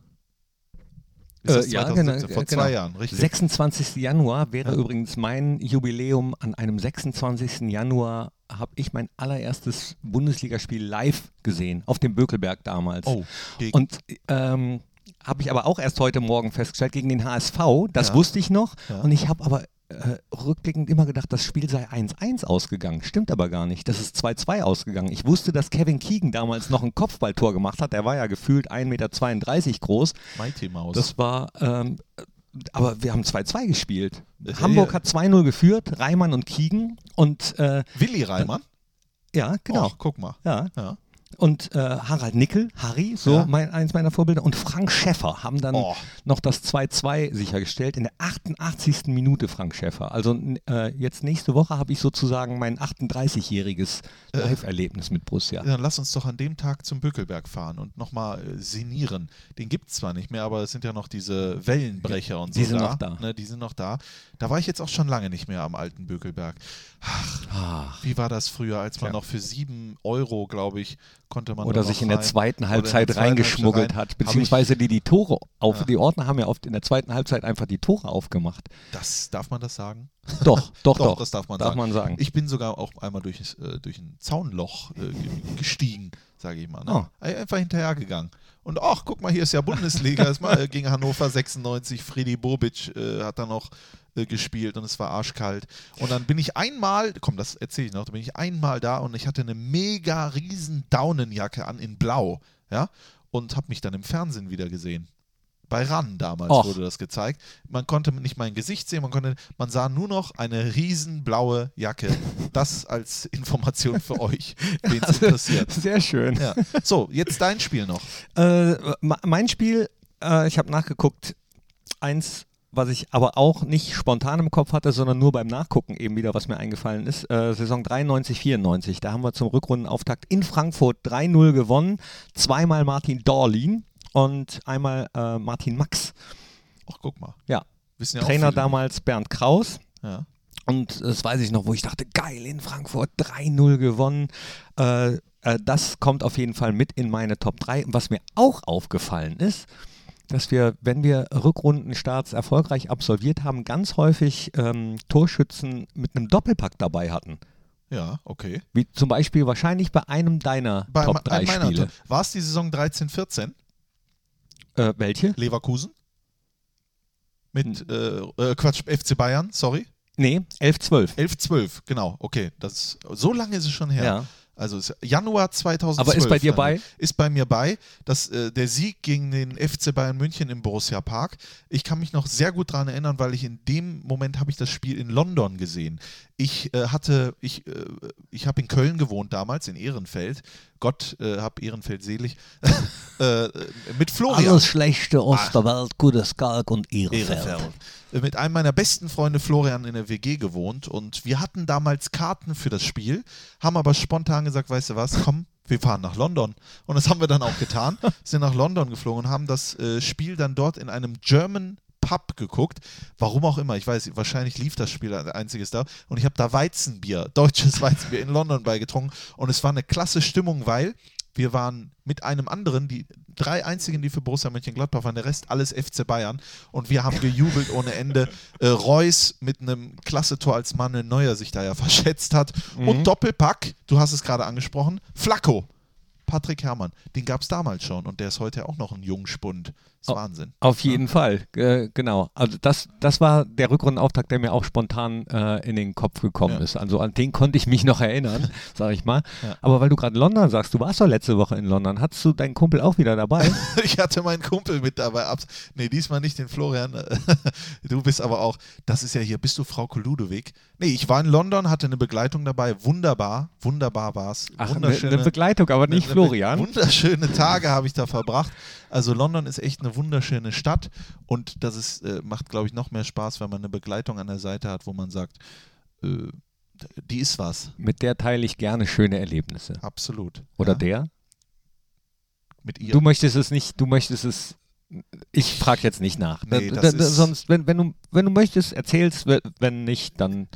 Speaker 2: Ist
Speaker 1: Äh, ja,
Speaker 2: 2017?
Speaker 1: genau,
Speaker 2: Vor
Speaker 1: genau.
Speaker 2: zwei Jahren, richtig.
Speaker 1: 26. Januar wäre übrigens mein Jubiläum. An einem 26. Januar habe ich mein allererstes Bundesligaspiel live gesehen, auf dem Bökelberg damals.
Speaker 2: Oh,
Speaker 1: Und ähm, habe ich aber auch erst heute Morgen festgestellt, gegen den HSV, das
Speaker 2: Ja.
Speaker 1: wusste ich noch.
Speaker 2: Ja.
Speaker 1: Und ich habe aber äh, rückblickend immer gedacht, das Spiel sei 1-1 ausgegangen. Stimmt aber gar nicht. Das ist 2-2 ausgegangen. Ich wusste, dass Kevin Keegan damals noch ein Kopfballtor gemacht hat. Der war ja gefühlt 1,32 Meter groß.
Speaker 2: Mighty Maus.
Speaker 1: Das war, ähm, aber wir haben 2-2 gespielt.
Speaker 2: Das-
Speaker 1: Hamburg hat 2-0 geführt, Reimann und Kiegen. Und äh,
Speaker 2: Willi Reimann?
Speaker 1: ja, genau.
Speaker 2: Och, guck mal.
Speaker 1: Ja.
Speaker 2: Ja.
Speaker 1: Und äh, Harald Nickel, Harry, so
Speaker 2: Ja.
Speaker 1: mein, eins meiner Vorbilder, und Frank Schäffer haben dann
Speaker 2: Oh.
Speaker 1: noch das 2-2 sichergestellt. In der 88. Minute Frank Schäffer. Also äh, jetzt nächste Woche habe ich sozusagen mein 38-jähriges
Speaker 2: Äh.
Speaker 1: Live-Erlebnis mit Borussia.
Speaker 2: Dann lass uns doch an dem Tag zum Bökelberg fahren und nochmal äh, sinnieren. Den gibt es zwar nicht mehr, aber es sind ja noch diese Wellenbrecher und so
Speaker 1: die sind
Speaker 2: da.
Speaker 1: noch da.
Speaker 2: Ne, die sind noch da. Da war ich jetzt auch schon lange nicht mehr am alten Bökelberg.
Speaker 1: Ach,
Speaker 2: Wie war das früher, als man
Speaker 1: Ja.
Speaker 2: noch für sieben Euro, glaube ich, konnte man
Speaker 1: Oder sich in der zweiten Halbzeit
Speaker 2: der zweiten
Speaker 1: reingeschmuggelt
Speaker 2: Halbzeit rein.
Speaker 1: hat, beziehungsweise die die Tore auf,
Speaker 2: Ja.
Speaker 1: die Ordner haben ja oft in der zweiten Halbzeit einfach die Tore aufgemacht.
Speaker 2: Das darf man das sagen?
Speaker 1: Doch, doch, doch.
Speaker 2: das darf man
Speaker 1: darf
Speaker 2: sagen.
Speaker 1: man sagen.
Speaker 2: Ich bin sogar auch einmal durch, äh, durch ein Zaunloch äh, ge- gestiegen, sage ich mal. Ne?
Speaker 1: Oh.
Speaker 2: Einfach hinterhergegangen. Und ach, guck mal, hier ist ja Bundesliga. ist mal äh, gegen Hannover 96. Freddy Bobic äh, hat da noch äh, gespielt und es war arschkalt. Und dann bin ich einmal, komm, das erzähle ich noch, da bin ich einmal da und ich hatte eine mega riesen Daunenjacke an in Blau. Ja, und habe mich dann im Fernsehen wieder gesehen. Bei RAN damals
Speaker 1: Och.
Speaker 2: wurde das gezeigt. Man konnte nicht mein Gesicht sehen, man, konnte, man sah nur noch eine riesen blaue Jacke. Das als Information für euch, wen es interessiert.
Speaker 1: Sehr schön.
Speaker 2: Ja. So, jetzt dein Spiel noch.
Speaker 1: Äh, mein Spiel, äh, ich habe nachgeguckt, eins, was ich aber auch nicht spontan im Kopf hatte, sondern nur beim Nachgucken eben wieder, was mir eingefallen ist. Äh, Saison 93, 94, da haben wir zum Rückrundenauftakt in Frankfurt 3-0 gewonnen. Zweimal Martin Dorlin und einmal äh, Martin Max.
Speaker 2: Ach, guck mal.
Speaker 1: Ja.
Speaker 2: Wissen ja
Speaker 1: Trainer damals Bernd Kraus.
Speaker 2: Ja.
Speaker 1: Und das weiß ich noch, wo ich dachte, geil, in Frankfurt 3-0 gewonnen. Äh, äh, das kommt auf jeden Fall mit in meine Top 3. Und was mir auch aufgefallen ist, dass wir, wenn wir Rückrundenstarts erfolgreich absolviert haben, ganz häufig ähm, Torschützen mit einem Doppelpack dabei hatten.
Speaker 2: ja, okay.
Speaker 1: Wie zum Beispiel wahrscheinlich bei einem deiner
Speaker 2: Bei
Speaker 1: Top
Speaker 2: ma-
Speaker 1: 3
Speaker 2: meiner
Speaker 1: Spiele.
Speaker 2: War es die Saison 13, 14?
Speaker 1: Äh, welche?
Speaker 2: Leverkusen? Mit,
Speaker 1: Hm.
Speaker 2: äh, äh, Quatsch, FC Bayern, sorry.
Speaker 1: Nee, 11-12.
Speaker 2: 11, 12, genau, okay. Das, so lange ist es schon her.
Speaker 1: Ja.
Speaker 2: Also ist Januar 2012.
Speaker 1: Aber ist bei dir bei?
Speaker 2: Ist bei mir bei. Das, äh, der Sieg gegen den FC Bayern München im Borussia Park. Ich kann mich noch sehr gut daran erinnern, weil ich in dem Moment habe ich das Spiel in London gesehen. Ich äh, hatte, ich, äh, ich habe in Köln gewohnt damals, in Ehrenfeld. Gott äh, hab Ehrenfeld selig. äh, mit Florian.
Speaker 1: Schlechte aus der Welt, gutes Kalk und
Speaker 2: Ehrenfeld. Äh, Mit einem meiner besten Freunde Florian in der WG gewohnt und wir hatten damals Karten für das Spiel, haben aber spontan gesagt, weißt du was, komm, wir fahren nach London. Und das haben wir dann auch getan, sind nach London geflogen und haben das äh, Spiel dann dort in einem German Pub geguckt. Warum auch immer, ich weiß, wahrscheinlich lief das Spiel als einziges da. Und ich habe da Weizenbier, deutsches Weizenbier in London beigetrunken. Und es war eine klasse Stimmung, weil wir waren mit einem anderen, die drei einzigen, die für Borussia Mönchengladbach waren, der Rest alles FC Bayern. Und wir haben gejubelt ohne Ende. Äh, Reus mit einem klasse Tor, als Manuel Neuer sich da ja verschätzt hat. Und Doppelpack, du hast es gerade angesprochen, Flacco. Patrick Herrmann, den gab es damals schon und der ist heute auch noch ein Jungspund. Das ist. Wahnsinn.
Speaker 1: Auf jeden Fall, äh, genau. Also das, das war der Rückrundenauftakt, der mir auch spontan äh, in den Kopf gekommen
Speaker 2: Ja.
Speaker 1: ist. Also an den konnte ich mich noch erinnern, sage ich mal.
Speaker 2: Ja.
Speaker 1: Aber weil du gerade London sagst, du warst doch letzte Woche in London, hattest du deinen Kumpel auch wieder dabei?
Speaker 2: Ich hatte meinen Kumpel mit dabei. Abs nee, diesmal nicht den Florian. Du bist aber auch, das ist ja hier, bist du Frau Ludewig? Nee, ich war in London, hatte eine Begleitung dabei. Wunderbar, wunderbar war es.
Speaker 1: Ach, eine, eine Begleitung, aber nicht
Speaker 2: eine
Speaker 1: Florian.
Speaker 2: Wunderschöne Tage habe ich da verbracht. Also London ist echt eine wunderschöne Stadt und das ist, äh, macht, glaube ich, noch mehr Spaß, wenn man eine Begleitung an der Seite hat, wo man sagt, äh, die ist was.
Speaker 1: Mit der teile ich gerne schöne Erlebnisse.
Speaker 2: Absolut.
Speaker 1: Oder
Speaker 2: ja,
Speaker 1: der?
Speaker 2: Mit ihr.
Speaker 1: Du möchtest es nicht, du möchtest es. Ich frage jetzt nicht nach.
Speaker 2: Nee,
Speaker 1: Da- da- da- sonst, wenn, wenn, du, wenn du möchtest, erzähl's. we- Wenn nicht, dann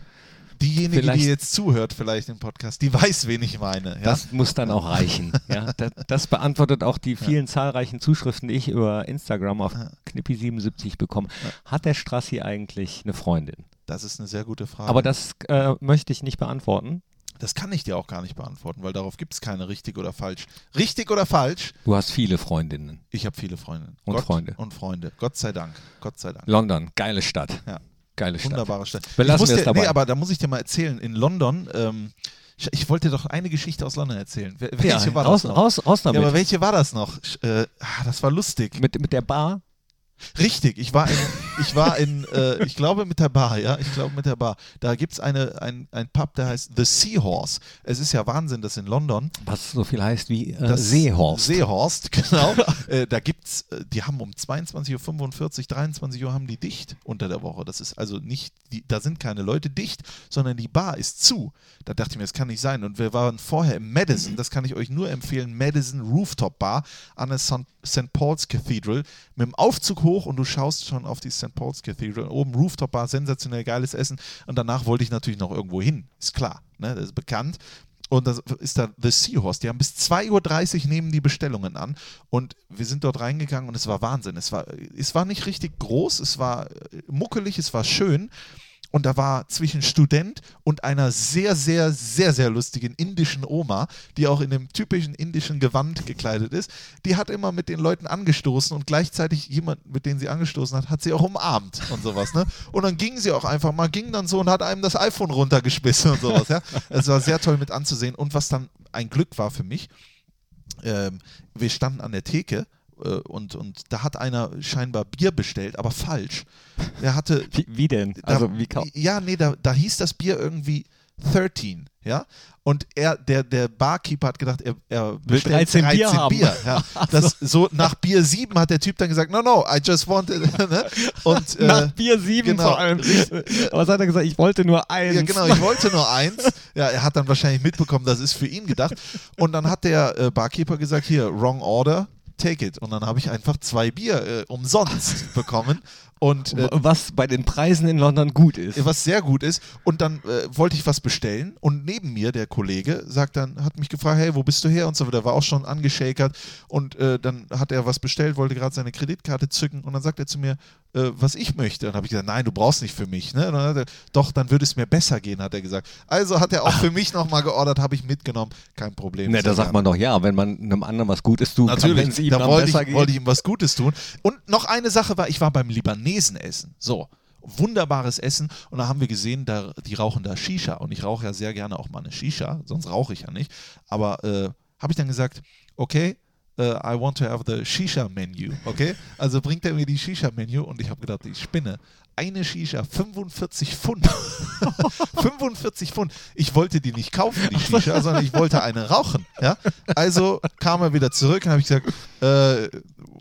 Speaker 2: Diejenige,
Speaker 1: vielleicht-
Speaker 2: die jetzt zuhört, vielleicht im Podcast, die weiß, wen ich meine. Ja?
Speaker 1: Das muss dann auch reichen. Ja, das, das beantwortet auch die vielen zahlreichen Zuschriften, die ich über Instagram auf Knippi77 bekomme. Hat der Strassi eigentlich eine Freundin?
Speaker 2: Das ist eine sehr gute Frage.
Speaker 1: Aber das äh, möchte ich nicht beantworten.
Speaker 2: das kann ich dir auch gar nicht beantworten, weil darauf gibt es keine richtig oder falsch. Richtig oder falsch?
Speaker 1: Du hast viele Freundinnen.
Speaker 2: Ich habe viele Freundinnen.
Speaker 1: Und
Speaker 2: Gott
Speaker 1: Freunde.
Speaker 2: Und Freunde. Gott sei Dank. Gott sei Dank.
Speaker 1: London, geile Stadt.
Speaker 2: Ja.
Speaker 1: Geile Stadt.
Speaker 2: Wunderbare Stadt.
Speaker 1: Belassen wir es dabei.
Speaker 2: Nee, aber da muss ich dir mal erzählen. In London, ähm, ich, ich wollte doch eine Geschichte aus London erzählen. Wel-
Speaker 1: Ja,
Speaker 2: Welche war
Speaker 1: raus,
Speaker 2: das noch?
Speaker 1: raus, raus
Speaker 2: ja,
Speaker 1: damit.
Speaker 2: aber welche war das noch? Äh, ah, das war lustig.
Speaker 1: mit, mit der Bar?
Speaker 2: Richtig, ich war in, ich war in, äh, ich glaube mit der Bar, ja, ich glaube mit der Bar. Da gibt es eine, ein, ein Pub, der heißt The Seahorse. Es ist ja Wahnsinn, dass in London
Speaker 1: Was so viel heißt wie äh, Seehorst.
Speaker 2: Seehorst, genau. äh, da gibt's, äh, die haben um 22.45 Uhr, 23 Uhr haben die dicht unter der Woche. Das ist also nicht, die, da sind keine Leute dicht, sondern die Bar ist zu. Da dachte ich mir, das kann nicht sein. Und wir waren vorher im Madison, das kann ich euch nur empfehlen, Madison Rooftop Bar an der St. St. Paul's Cathedral mit dem Aufzug hoch und du schaust schon auf die St. Paul's Cathedral. Oben Rooftop Bar, sensationell geiles Essen. Und danach wollte ich natürlich noch irgendwo hin. Ist klar, ne? das ist bekannt. Und das ist da The Seahorse. Die haben bis 2.30 Uhr nehmen die Bestellungen an. Und wir sind dort reingegangen und es war Wahnsinn. Es war, es war nicht richtig groß, es war äh, muckelig, es war schön. Und da war zwischen Student und einer sehr, sehr, sehr, sehr lustigen indischen Oma, die auch in dem typischen indischen Gewand gekleidet ist, die hat immer mit den Leuten angestoßen und gleichzeitig jemand, mit dem sie angestoßen hat, hat sie auch umarmt und sowas. Ne? Und dann ging sie auch einfach mal, ging dann so und hat einem das iPhone runtergeschmissen und sowas. Ja? Es war sehr toll mit anzusehen. Und was dann ein Glück war für mich, ähm, wir standen an der Theke und, und da hat einer scheinbar Bier bestellt, aber falsch. Der hatte.
Speaker 1: Wie, wie denn?
Speaker 2: Da,
Speaker 1: Also, wie kau-
Speaker 2: ja, nee, da, da hieß das Bier irgendwie 13, ja. Und er, der, der Barkeeper hat gedacht, er, er bestellt
Speaker 1: 13 Bier haben.
Speaker 2: ja. Das, so nach Bier 7 hat der Typ dann gesagt, no, no, I just wanted. ne? Und, äh,
Speaker 1: Nach Bier 7
Speaker 2: genau.
Speaker 1: vor allem. Aber was hat er gesagt? Ich wollte nur eins.
Speaker 2: ja, genau, ich wollte nur eins. Ja, er hat dann wahrscheinlich mitbekommen, das ist für ihn gedacht. Und dann hat der äh, Barkeeper gesagt, hier, wrong order, take it. Und dann habe ich einfach zwei Bier äh, umsonst bekommen. Und äh,
Speaker 1: Was bei den Preisen in London gut ist.
Speaker 2: was sehr gut ist. Und dann äh, wollte ich was bestellen und neben mir der Kollege sagt dann, hat mich gefragt, hey, wo bist du her und so weiter, war auch schon angeschakert und äh, dann hat er was bestellt, wollte gerade seine Kreditkarte zücken und dann sagt er zu mir, äh, was ich möchte. Und dann habe ich gesagt, nein, du brauchst nicht für mich. Ne? Und dann hat er, doch, dann würde es mir besser gehen, hat er gesagt. Also hat er auch für mich nochmal geordert, habe ich mitgenommen, kein Problem.
Speaker 1: Ne, da sagt man doch ja, wenn man einem anderen was Gutes tut, kann, wenn
Speaker 2: Natürlich,
Speaker 1: es ihm
Speaker 2: da wollte ich, wollte ich ihm was Gutes tun. Und noch eine Sache war, ich war beim Libanesen essen. So, wunderbares Essen. Und da haben wir gesehen, da, die rauchen da Shisha. Und ich rauche ja sehr gerne auch mal eine Shisha, sonst rauche ich ja nicht. Aber äh, habe ich dann gesagt, okay, äh, I want to have the Shisha-Menu, okay? Also bringt er mir die Shisha-Menu und ich habe gedacht, ich spinne. Eine Shisha, 45 Pfund. 45 Pfund. Ich wollte die nicht kaufen, die Shisha, sondern ich wollte eine rauchen. Ja? Also kam er wieder zurück und habe ich gesagt, äh,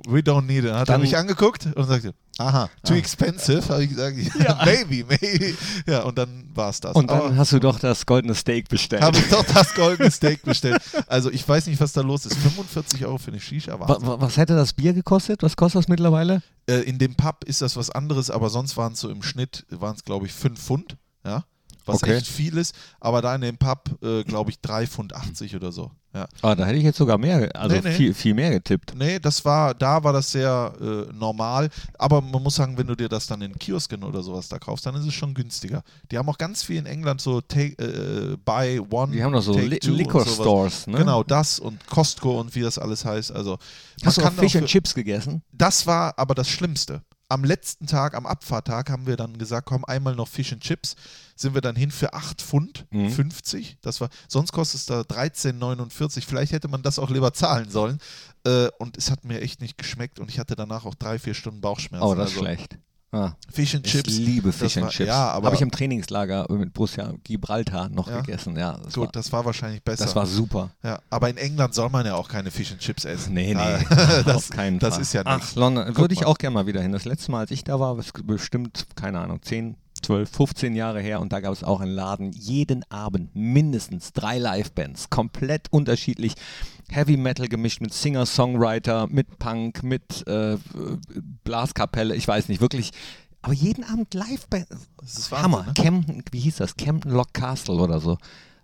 Speaker 2: we don't need it. Hat
Speaker 1: Dann-
Speaker 2: er mich angeguckt und sagte, aha, too expensive. Habe ich gesagt, maybe, maybe. Ja, und dann war es das.
Speaker 1: Und dann
Speaker 2: Aber
Speaker 1: hast du doch das goldene Steak bestellt.
Speaker 2: habe ich doch das goldene Steak bestellt. Also ich weiß nicht, was da los ist. 45 Euro für eine Shisha,
Speaker 1: Wa-
Speaker 2: Wahnsinn.
Speaker 1: wa- was hätte das Bier gekostet? Was kostet das mittlerweile?
Speaker 2: Äh, in dem Pub ist das was anderes, aber sonst waren es so im Schnitt, waren es glaube ich 5 Pfund, ja, was
Speaker 1: Okay.
Speaker 2: echt viel ist. Aber da in dem Pub, äh, glaube ich, 3 Pfund 80 oder so. Ja.
Speaker 1: Ah, da hätte ich jetzt sogar mehr, also
Speaker 2: Nee, nee.
Speaker 1: Viel, viel mehr getippt.
Speaker 2: Nee, das war, da war das sehr äh, normal. Aber man muss sagen, wenn du dir das dann in Kiosken oder sowas da kaufst, dann ist es schon günstiger. Die haben auch ganz viel in England so take, äh, Buy One.
Speaker 1: Die haben doch so Li Liquor. Stores, ne?
Speaker 2: Genau, das und Costco und wie das alles heißt. Also,
Speaker 1: Hast du
Speaker 2: man
Speaker 1: auch Fish and Chips gegessen?
Speaker 2: Das war aber das Schlimmste. Am letzten Tag, am Abfahrttag, haben wir dann gesagt, komm, einmal noch Fish and Chips. Sind wir dann hin für 8 Pfund,
Speaker 1: Mhm.
Speaker 2: 50. Das war, sonst kostet es da 13,49. Vielleicht hätte man das auch lieber zahlen sollen. Äh, und es hat mir echt nicht geschmeckt und ich hatte danach auch drei, vier Stunden Bauchschmerzen.
Speaker 1: Oh, das ist
Speaker 2: Also
Speaker 1: schlecht. Ah,
Speaker 2: Fish and
Speaker 1: ich
Speaker 2: Chips.
Speaker 1: liebe
Speaker 2: das
Speaker 1: Fish and
Speaker 2: war-
Speaker 1: Chips.
Speaker 2: Ja,
Speaker 1: Habe ich im Trainingslager mit Borussia Gibraltar noch
Speaker 2: Ja.
Speaker 1: gegessen. Ja, das, war,
Speaker 2: gut, das war wahrscheinlich besser.
Speaker 1: das war super.
Speaker 2: ja, aber in England soll man ja auch keine Fish and Chips essen.
Speaker 1: Nee, nee,
Speaker 2: Ah, das,
Speaker 1: auf keinen
Speaker 2: das
Speaker 1: Fall.
Speaker 2: ist ja
Speaker 1: Ach,
Speaker 2: nichts.
Speaker 1: London, würde ich auch gerne mal wieder hin. Das letzte Mal, als ich da war, ist bestimmt, keine Ahnung, 10, 12, 15 Jahre her und da gab es auch einen Laden, jeden Abend mindestens drei Livebands, komplett unterschiedlich. Heavy Metal gemischt mit Singer-Songwriter, mit Punk, mit äh, Blaskapelle, ich weiß nicht, wirklich. Aber jeden Abend Liveband.
Speaker 2: Das ist Wahnsinn,
Speaker 1: Hammer.
Speaker 2: ne?
Speaker 1: Camden, wie hieß das? Camden Lock Castle oder so.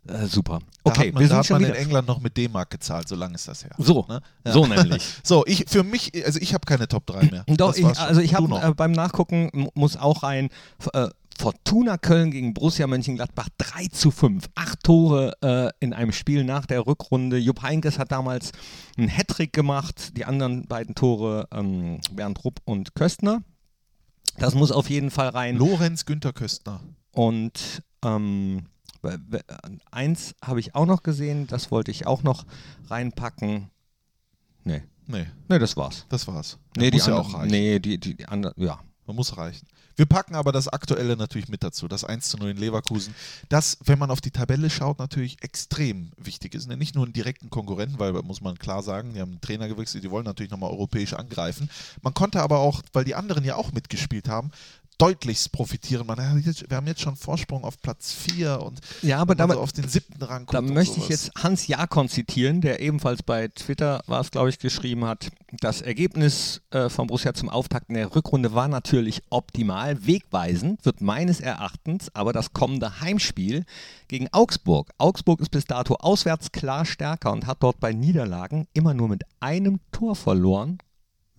Speaker 1: Äh, super.
Speaker 2: Da
Speaker 1: Okay,
Speaker 2: hat man,
Speaker 1: wir
Speaker 2: da
Speaker 1: sind
Speaker 2: hat
Speaker 1: schon
Speaker 2: man
Speaker 1: wieder.
Speaker 2: in England noch mit D-Mark gezahlt, so lange ist das her.
Speaker 1: So,
Speaker 2: Ne? Ja.
Speaker 1: so nämlich.
Speaker 2: So, ich für mich, also ich habe keine Top 3 mehr.
Speaker 1: Doch, ich, also ich habe äh, beim Nachgucken muss auch rein. Äh, Fortuna Köln gegen Borussia Mönchengladbach 3 zu 5. Acht Tore äh, in einem Spiel nach der Rückrunde. Jupp Heynckes hat damals einen Hattrick gemacht. Die anderen beiden Tore ähm, Bernd Rupp und Köstner. Das muss auf jeden Fall rein.
Speaker 2: Lorenz Günther Köstner.
Speaker 1: Und ähm, eins habe ich auch noch gesehen. Das wollte ich auch noch reinpacken. Nee,
Speaker 2: Nee,
Speaker 1: nee, das war's.
Speaker 2: das war's.
Speaker 1: Nee,
Speaker 2: muss
Speaker 1: die
Speaker 2: ja
Speaker 1: anderen,
Speaker 2: auch reichen.
Speaker 1: Nee, die, die, die anderen, ja.
Speaker 2: Man muss reichen. Wir packen aber das Aktuelle natürlich mit dazu, das 1 zu 0 in Leverkusen. Das, wenn man auf die Tabelle schaut, natürlich extrem wichtig ist. Ne? Nicht nur einen direkten Konkurrenten, weil, muss man klar sagen, die haben einen Trainer gewechselt, die wollen natürlich nochmal europäisch angreifen. Man konnte aber auch, weil die anderen ja auch mitgespielt haben, deutlichst profitieren. Man, wir haben jetzt schon Vorsprung auf Platz 4 und
Speaker 1: Ja, aber damit-
Speaker 2: so auf den siebten Rang
Speaker 1: Da möchte ich jetzt Hans Jakon zitieren, der ebenfalls bei Twitter, war es glaube ich, geschrieben hat, das Ergebnis äh, von Borussia zum Auftakt in der Rückrunde war natürlich optimal, wegweisend, wird meines Erachtens aber das kommende Heimspiel gegen Augsburg. Augsburg ist bis dato auswärts klar stärker und hat dort bei Niederlagen immer nur mit einem Tor verloren,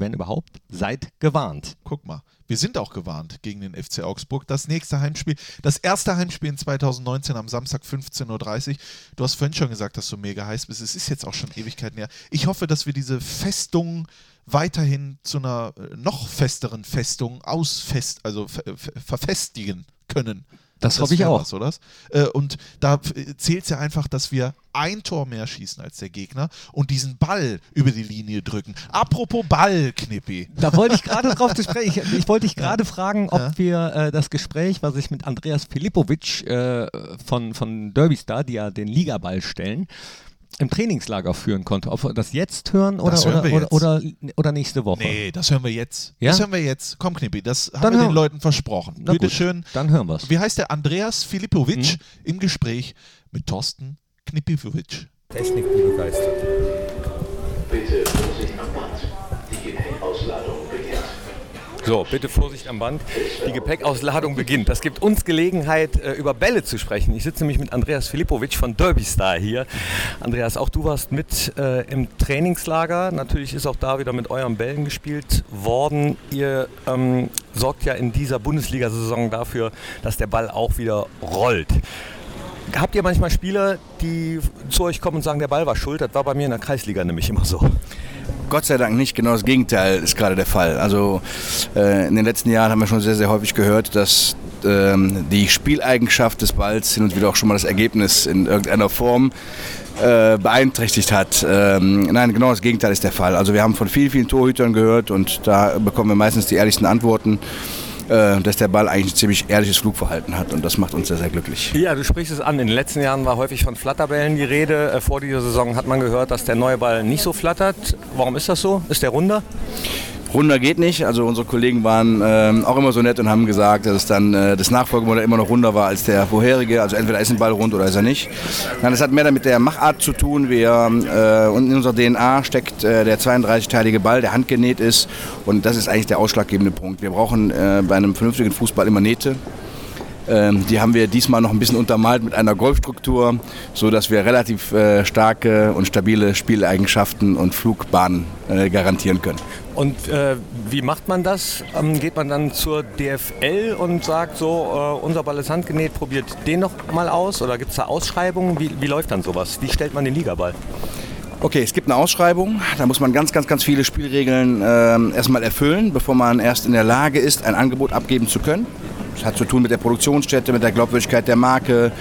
Speaker 1: wenn überhaupt, seid gewarnt.
Speaker 2: Guck mal, wir sind auch gewarnt gegen den FC Augsburg. Das nächste Heimspiel, das erste Heimspiel in 2019 am Samstag 15.30 Uhr. Du hast vorhin schon gesagt, dass du mega heiß bist. Es ist jetzt auch schon Ewigkeiten her. Ich hoffe, dass wir diese Festung weiterhin zu einer äh, noch festeren Festung ausfest, also ver ver verfestigen können.
Speaker 1: Das hoffe ich auch.
Speaker 2: Was, oder? Äh, Und da zählt es ja einfach, dass wir ein Tor mehr schießen als der Gegner und diesen Ball über die Linie drücken. Apropos Ball, Knippi.
Speaker 1: Da wollte ich gerade drauf zu sprechen. Ich, ich wollte dich gerade fragen, ob
Speaker 2: Ja.
Speaker 1: wir äh, das Gespräch, was ich mit Andreas Filipovic äh, von, von Derby Star, die ja den Ligaball stellen, im Trainingslager führen konnte. Ob wir das jetzt hören oder,
Speaker 2: Das hören
Speaker 1: oder,
Speaker 2: wir
Speaker 1: oder,
Speaker 2: jetzt.
Speaker 1: oder, oder nächste Woche.
Speaker 2: Nee, das hören wir jetzt.
Speaker 1: Ja?
Speaker 2: Das hören wir jetzt. Komm, Knippi, das haben
Speaker 1: Dann
Speaker 2: wir den Leuten versprochen.
Speaker 1: Na
Speaker 2: Bitte
Speaker 1: gut,
Speaker 2: schön.
Speaker 1: Dann hören wir es.
Speaker 2: Wie heißt der? Andreas Filipovic
Speaker 1: Mhm.
Speaker 2: im Gespräch mit Thorsten Knippiwitsch.
Speaker 6: Technik, die begeistert. So, bitte Vorsicht am Band. Die Gepäckausladeung beginnt. Das gibt uns Gelegenheit, äh, über Bälle zu sprechen. Ich sitze nämlich mit Andreas Filipovic von Derby Star hier. Andreas, auch du warst mit äh, im Trainingslager. Natürlich ist auch da wieder mit euren Bällen gespielt worden. Ihr ähm, sorgt ja in dieser Bundesliga-Saison dafür, dass der Ball auch wieder rollt. Habt ihr manchmal Spieler, die zu euch kommen und sagen, der Ball war schuld? Das war bei mir in der Kreisliga nämlich immer so.
Speaker 7: Gott sei Dank nicht, genau das Gegenteil ist gerade der Fall. Also äh, in den letzten Jahren haben wir schon sehr, sehr häufig gehört, dass ähm, die Spieleigenschaft des Balls hin und wieder auch schon mal das Ergebnis in irgendeiner Form äh, beeinträchtigt hat. Ähm, nein, genau das Gegenteil ist der Fall. Also wir haben von vielen, vielen Torhütern gehört und da bekommen wir meistens die ehrlichsten Antworten, dass der Ball eigentlich ein ziemlich ehrliches Flugverhalten hat und das macht uns sehr, sehr glücklich.
Speaker 6: Ja, du sprichst es an. In den letzten Jahren war häufig von Flatterbällen die Rede. Äh, Vor dieser Saison hat man gehört, dass der neue Ball nicht so flattert. Warum ist das so? Ist der runder?
Speaker 7: Runder geht nicht. Also unsere Kollegen waren ähm, auch immer so nett und haben gesagt, dass es dann äh, das Nachfolgemodell immer noch runder war als der vorherige. Also entweder ist ein Ball rund oder ist er nicht. Nein, das hat mehr damit der Machart zu tun. Wir, äh, in unserer DNA steckt äh, der 32-teilige Ball, der handgenäht ist. Und das ist eigentlich der ausschlaggebende Punkt. Wir brauchen äh, bei einem vernünftigen Fußball immer Nähte. Ähm, die haben wir diesmal noch ein bisschen untermalt mit einer Golfstruktur, sodass wir relativ äh, starke und stabile Spieleigenschaften und Flugbahnen äh, garantieren können.
Speaker 6: Und äh, wie macht man das? Ähm, geht man dann zur DFL und sagt so, äh, unser Ball ist handgenäht, probiert den noch mal aus? Oder gibt es da Ausschreibungen? Wie, wie läuft dann sowas? Wie stellt man den Ligaball?
Speaker 7: Okay, es gibt eine Ausschreibung. Da muss man ganz, ganz, ganz viele Spielregeln ähm, erstmal erfüllen, bevor man erst in der Lage ist, ein Angebot abgeben zu können. Das hat zu tun mit der Produktionsstätte, mit der Glaubwürdigkeit der Marke.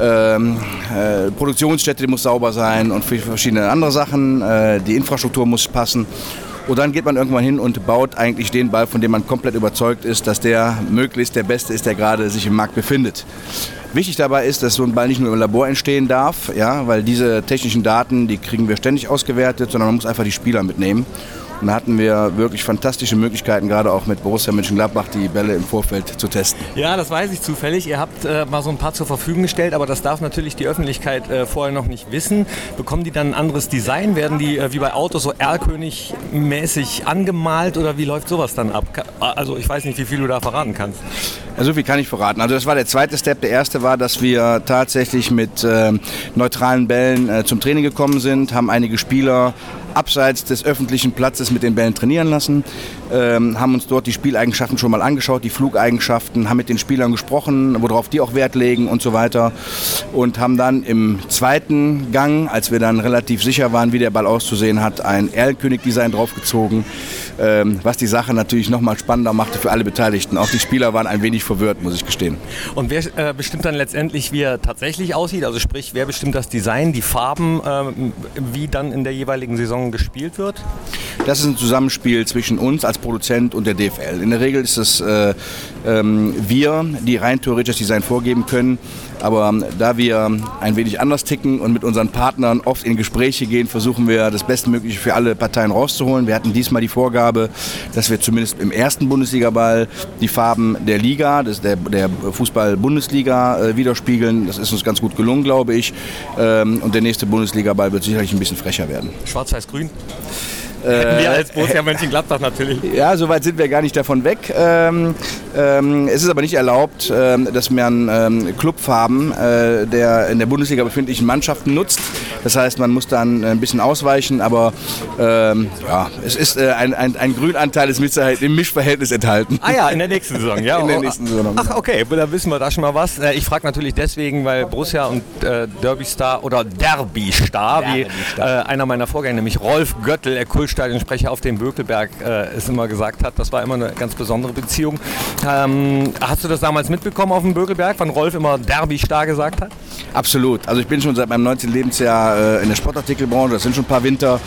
Speaker 7: Ähm, äh, Produktionsstätte die muss sauber sein und verschiedene andere Sachen. Äh, die Infrastruktur muss passen. Und dann geht man irgendwann hin und baut eigentlich den Ball, von dem man komplett überzeugt ist, dass der möglichst der beste ist, der gerade sich im Markt befindet. Wichtig dabei ist, dass so ein Ball nicht nur im Labor entstehen darf, ja, weil diese technischen Daten, die kriegen wir ständig ausgewertet, sondern man muss einfach die Spieler mitnehmen. Und da hatten wir wirklich fantastische Möglichkeiten, gerade auch mit Borussia Mönchengladbach die Bälle im Vorfeld zu testen.
Speaker 6: Ja, das weiß ich zufällig. Ihr habt äh, mal so ein paar zur Verfügung gestellt, aber das darf natürlich die Öffentlichkeit äh, vorher noch nicht wissen. Bekommen die dann ein anderes Design? Werden die äh, wie bei Autos so Erlkönig-mäßig angemalt oder wie läuft sowas dann ab? Ka- Also ich weiß nicht, wie viel du da verraten kannst.
Speaker 7: Also so viel kann ich verraten. Also das war der zweite Step. Der erste war, dass wir tatsächlich mit ähm, neutralen Bällen äh, zum Training gekommen sind, haben einige Spieler abseits des öffentlichen Platzes mit den Bällen trainieren lassen, ähm, haben uns dort die Spieleigenschaften schon mal angeschaut, die Flugeigenschaften, haben mit den Spielern gesprochen, worauf die auch Wert legen und so weiter und haben dann im zweiten Gang, als wir dann relativ sicher waren, wie der Ball auszusehen hat, ein Erlkönig-Design draufgezogen, ähm, was die Sache natürlich nochmal spannender machte für alle Beteiligten. Auch die Spieler waren ein wenig verwirrt, muss ich gestehen.
Speaker 6: Und wer äh, bestimmt dann letztendlich, wie er tatsächlich aussieht? Also sprich, wer bestimmt das Design, die Farben, ähm, wie dann in der jeweiligen Saison gespielt wird?
Speaker 7: Das ist ein Zusammenspiel zwischen uns als Produzent und der DFL. In der Regel ist es äh, ähm, wir, die rein theoretisch das Design vorgeben können. Aber ähm, da wir ein wenig anders ticken und mit unseren Partnern oft in Gespräche gehen, versuchen wir das Bestmögliche für alle Parteien rauszuholen. Wir hatten diesmal die Vorgabe, dass wir zumindest im ersten Bundesligaball die Farben der Liga, des, der, der Fußball-Bundesliga äh, widerspiegeln. Das ist uns ganz gut gelungen, glaube ich. Ähm, und der nächste Bundesligaball wird sicherlich ein bisschen frecher werden.
Speaker 6: Schwarz-Weiß-Grün. Wir als Borussia Mönchengladbach natürlich.
Speaker 7: Ja, soweit sind wir gar nicht davon weg. Ähm, ähm, es ist aber nicht erlaubt, ähm, dass man ähm, Clubfarben äh, der in der Bundesliga befindlichen Mannschaften nutzt. Das heißt, man muss dann ein bisschen ausweichen, aber ähm, ja, es ist äh, ein, ein, ein Grünanteil ist mit im Mischverhältnis enthalten.
Speaker 6: Ah ja, in der nächsten Saison, ja.
Speaker 7: In der nächsten Saison.
Speaker 6: Ach, okay, da wissen wir da schon mal was. Äh, Ich frage natürlich deswegen, weil Borussia und äh, Derby Star oder Derby Star, wie äh, einer meiner Vorgänger, nämlich Rolf Göttel, der Kultstadionsprecher auf dem Bökelberg, äh, es immer gesagt hat, das war immer eine ganz besondere Beziehung. Ähm, hast du das damals mitbekommen auf dem Bökelberg, wann Rolf immer Derby Star gesagt hat?
Speaker 7: Absolut. Also ich bin schon seit meinem 19. Lebensjahr äh, in der Sportartikelbranche. Das sind schon ein paar Winter.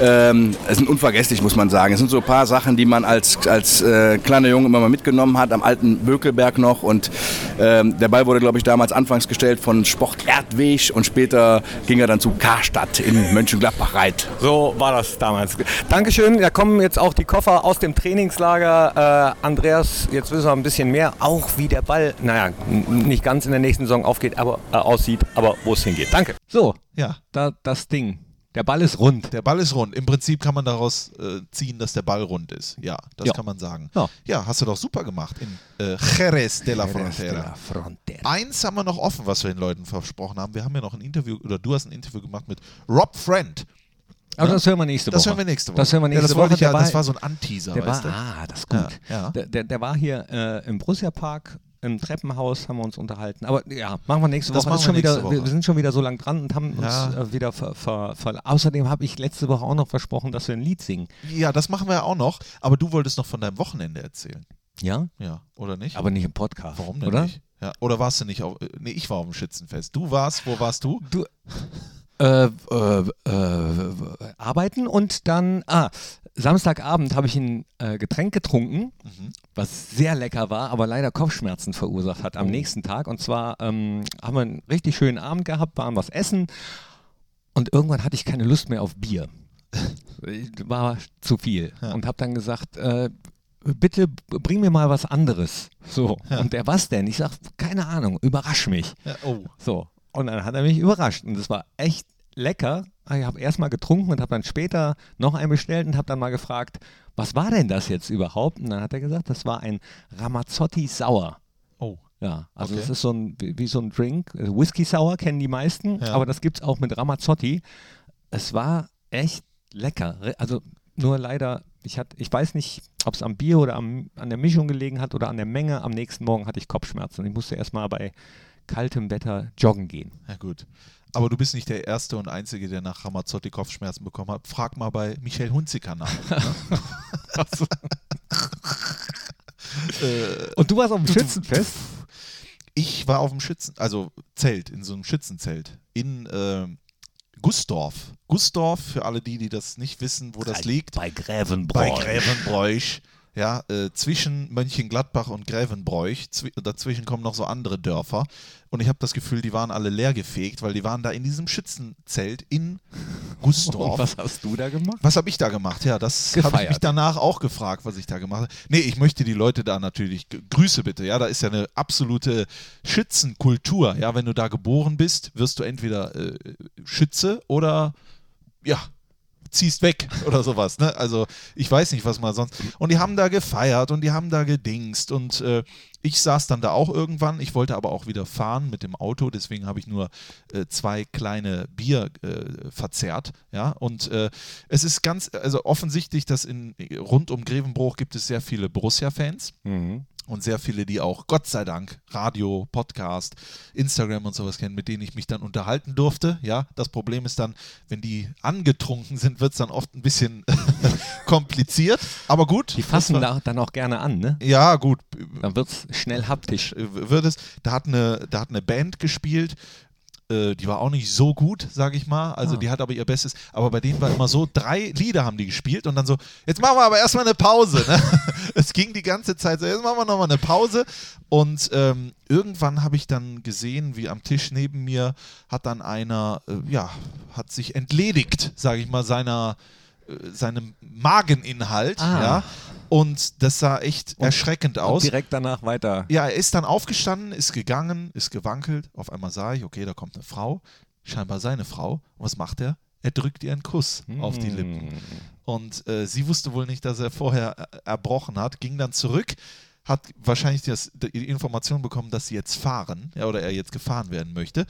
Speaker 7: Ähm, es sind unvergesslich, muss man sagen. Es sind so ein paar Sachen, die man als, als äh, kleiner Junge immer mal mitgenommen hat, am alten Bökelberg noch. Und ähm, der Ball wurde, glaube ich, damals anfangs gestellt von Sport Erdweg und später ging er dann zu Karstadt in Mönchengladbach reit.
Speaker 6: So war das damals. Dankeschön. Da kommen jetzt auch die Koffer aus dem Trainingslager. Äh, Andreas, jetzt wissen wir ein bisschen mehr, auch wie der Ball, naja, nicht ganz in der nächsten Saison aufgeht, aber äh, aussieht, aber wo es hingeht. Danke.
Speaker 1: So,
Speaker 2: Ja,
Speaker 1: da, das Ding. Der Ball ist rund.
Speaker 2: der Ball ist rund. Im Prinzip kann man daraus äh, ziehen, dass der Ball rund ist. Ja, das
Speaker 1: Ja.
Speaker 2: kann man sagen.
Speaker 1: Ja.
Speaker 2: Ja, hast du doch super gemacht in äh, Jerez de la Frontera. Eins haben wir noch offen, was wir den Leuten versprochen haben. Wir haben ja noch ein Interview, oder du hast ein Interview gemacht mit Rob Friend.
Speaker 1: Aber das hören wir nächste
Speaker 2: Das
Speaker 1: Woche.
Speaker 2: hören wir nächste Woche.
Speaker 1: Das hören wir
Speaker 2: ja,
Speaker 1: nächste
Speaker 2: das wollte
Speaker 1: Woche.
Speaker 2: Ich ja,
Speaker 1: Der
Speaker 2: das
Speaker 1: war-
Speaker 2: war so ein Anteaser,
Speaker 1: Der
Speaker 2: weißt
Speaker 1: war,
Speaker 2: du?
Speaker 1: ah, das ist gut.
Speaker 2: Ja, ja.
Speaker 1: Der, der, der war hier äh, im Borussia Park im Treppenhaus, haben wir uns unterhalten. Aber ja, machen wir nächste
Speaker 2: Das
Speaker 1: Woche. ist schon wieder,
Speaker 2: Woche.
Speaker 1: Wir, sind schon wieder so lang dran und haben uns
Speaker 2: Ja.
Speaker 1: äh, wieder ver, ver, ver Außerdem habe ich letzte Woche auch noch versprochen, dass wir ein Lied singen.
Speaker 2: Ja, das machen wir ja auch noch. Aber du wolltest noch von deinem Wochenende erzählen.
Speaker 1: Ja?
Speaker 2: Ja, oder nicht?
Speaker 1: Aber nicht im Podcast.
Speaker 2: Warum denn
Speaker 1: oder?
Speaker 2: nicht? Ja, oder warst du nicht auf. äh, Nee, ich war auf dem Schützenfest. Du warst, wo warst du?
Speaker 1: Du. Äh, äh, äh, arbeiten und dann, ah, Samstagabend habe ich ein äh, Getränk getrunken,
Speaker 2: Mhm.
Speaker 1: was sehr lecker war, aber leider Kopfschmerzen verursacht hat am
Speaker 2: Oh.
Speaker 1: nächsten Tag. Und zwar ähm, haben wir einen richtig schönen Abend gehabt, waren was essen und irgendwann hatte ich keine Lust mehr auf Bier. war zu viel
Speaker 2: Ja.
Speaker 1: und habe dann gesagt, äh, bitte bring mir mal was anderes. So.
Speaker 2: Ja.
Speaker 1: Und der was denn? Ich sag, keine Ahnung, überrasch mich.
Speaker 2: Ja, oh.
Speaker 1: So. Und dann hat er mich überrascht. Und das war echt lecker. Ich habe erst mal getrunken und habe dann später noch einen bestellt und habe dann mal gefragt, was war denn das jetzt überhaupt? Und dann hat er gesagt, das war ein Ramazzotti Sauer.
Speaker 2: Oh.
Speaker 1: Ja, also
Speaker 2: Okay.
Speaker 1: das ist so ein, wie so ein Drink. Also Whisky Sour kennen die meisten,
Speaker 2: Ja.
Speaker 1: aber das gibt es auch mit Ramazzotti. Es war echt lecker. Also nur leider, ich, hat, ich weiß nicht, ob es am Bier oder am, an der Mischung gelegen hat oder an der Menge. Am nächsten Morgen hatte ich Kopfschmerzen. Ich musste erst mal bei kaltem Wetter joggen gehen.
Speaker 2: Ja, gut. Aber du bist nicht der Erste und Einzige, der nach Ramazzotti Kopfschmerzen bekommen hat. Frag mal bei Michael Hunziker nach. äh,
Speaker 1: Und du warst auf dem Schützenfest?
Speaker 2: ich war auf dem Schützen, also Zelt, in so einem Schützenzelt in ähm, Gusdorf. Gusdorf, für alle die, die das nicht wissen, wo das liegt.
Speaker 1: Bei Grävenbräu.
Speaker 2: Bei Grävenbräuch. Ja, äh, zwischen Mönchengladbach und Grävenbräuch. Zwi dazwischen kommen noch so andere Dörfer. Und ich habe das Gefühl, die waren alle leergefegt, weil die waren da in diesem Schützenzelt in Gusdorf.
Speaker 1: Und was hast du da gemacht?
Speaker 2: Was habe ich da gemacht? Ja, das habe ich mich danach auch gefragt, was ich da gemacht habe. Nee, ich möchte die Leute da natürlich, Grüße bitte, ja, da ist ja eine absolute Schützenkultur. Ja, wenn du da geboren bist, wirst du entweder äh, Schütze oder, ja, ziehst weg oder sowas. Ne? Also ich weiß nicht, was man sonst. Und die haben da gefeiert und die haben da gedingst und äh, ich saß dann da auch irgendwann. Ich wollte aber auch wieder fahren mit dem Auto, deswegen habe ich nur äh, zwei kleine Bier äh, verzehrt. Ja, und äh, es ist ganz, also offensichtlich, dass in rund um Grevenbruch gibt es sehr viele Borussia-Fans
Speaker 1: Mhm.
Speaker 2: Und sehr viele, die auch, Gott sei Dank, Radio, Podcast, Instagram und sowas kennen, mit denen ich mich dann unterhalten durfte. Ja, das Problem ist dann, wenn die angetrunken sind, wird es dann oft ein bisschen kompliziert. Aber gut.
Speaker 1: Die fassen
Speaker 2: war-
Speaker 1: da dann auch gerne an, ne?
Speaker 2: Ja, gut.
Speaker 1: Dann wird es schnell haptisch.
Speaker 2: Wird es, da hat eine, da hat eine Band gespielt. Äh, die war auch nicht so gut, sage ich mal. Also
Speaker 1: Ah.
Speaker 2: die hat aber ihr Bestes. Aber bei denen war immer so, drei Lieder haben die gespielt und dann so, jetzt machen wir aber erstmal eine Pause. Ne? es ging die ganze Zeit so, jetzt machen wir nochmal eine Pause. Und ähm, irgendwann habe ich dann gesehen, wie am Tisch neben mir hat dann einer, äh, ja, hat sich entledigt, sage ich mal, seiner seinem Mageninhalt,
Speaker 1: Ah.
Speaker 2: ja. Und das sah echt
Speaker 1: Und-
Speaker 2: erschreckend aus.
Speaker 1: direkt danach weiter.
Speaker 2: Ja, er ist dann aufgestanden, ist gegangen, ist gewankelt. Auf einmal sah ich, okay, da kommt eine Frau, scheinbar seine Frau. Und was macht er? Er drückt ihr einen Kuss auf die Lippen.
Speaker 1: Hm.
Speaker 2: Und äh, sie wusste wohl nicht, dass er vorher äh, erbrochen hat, ging dann zurück, hat wahrscheinlich das, die Information bekommen, dass sie jetzt fahren, ja, oder er jetzt gefahren werden möchte.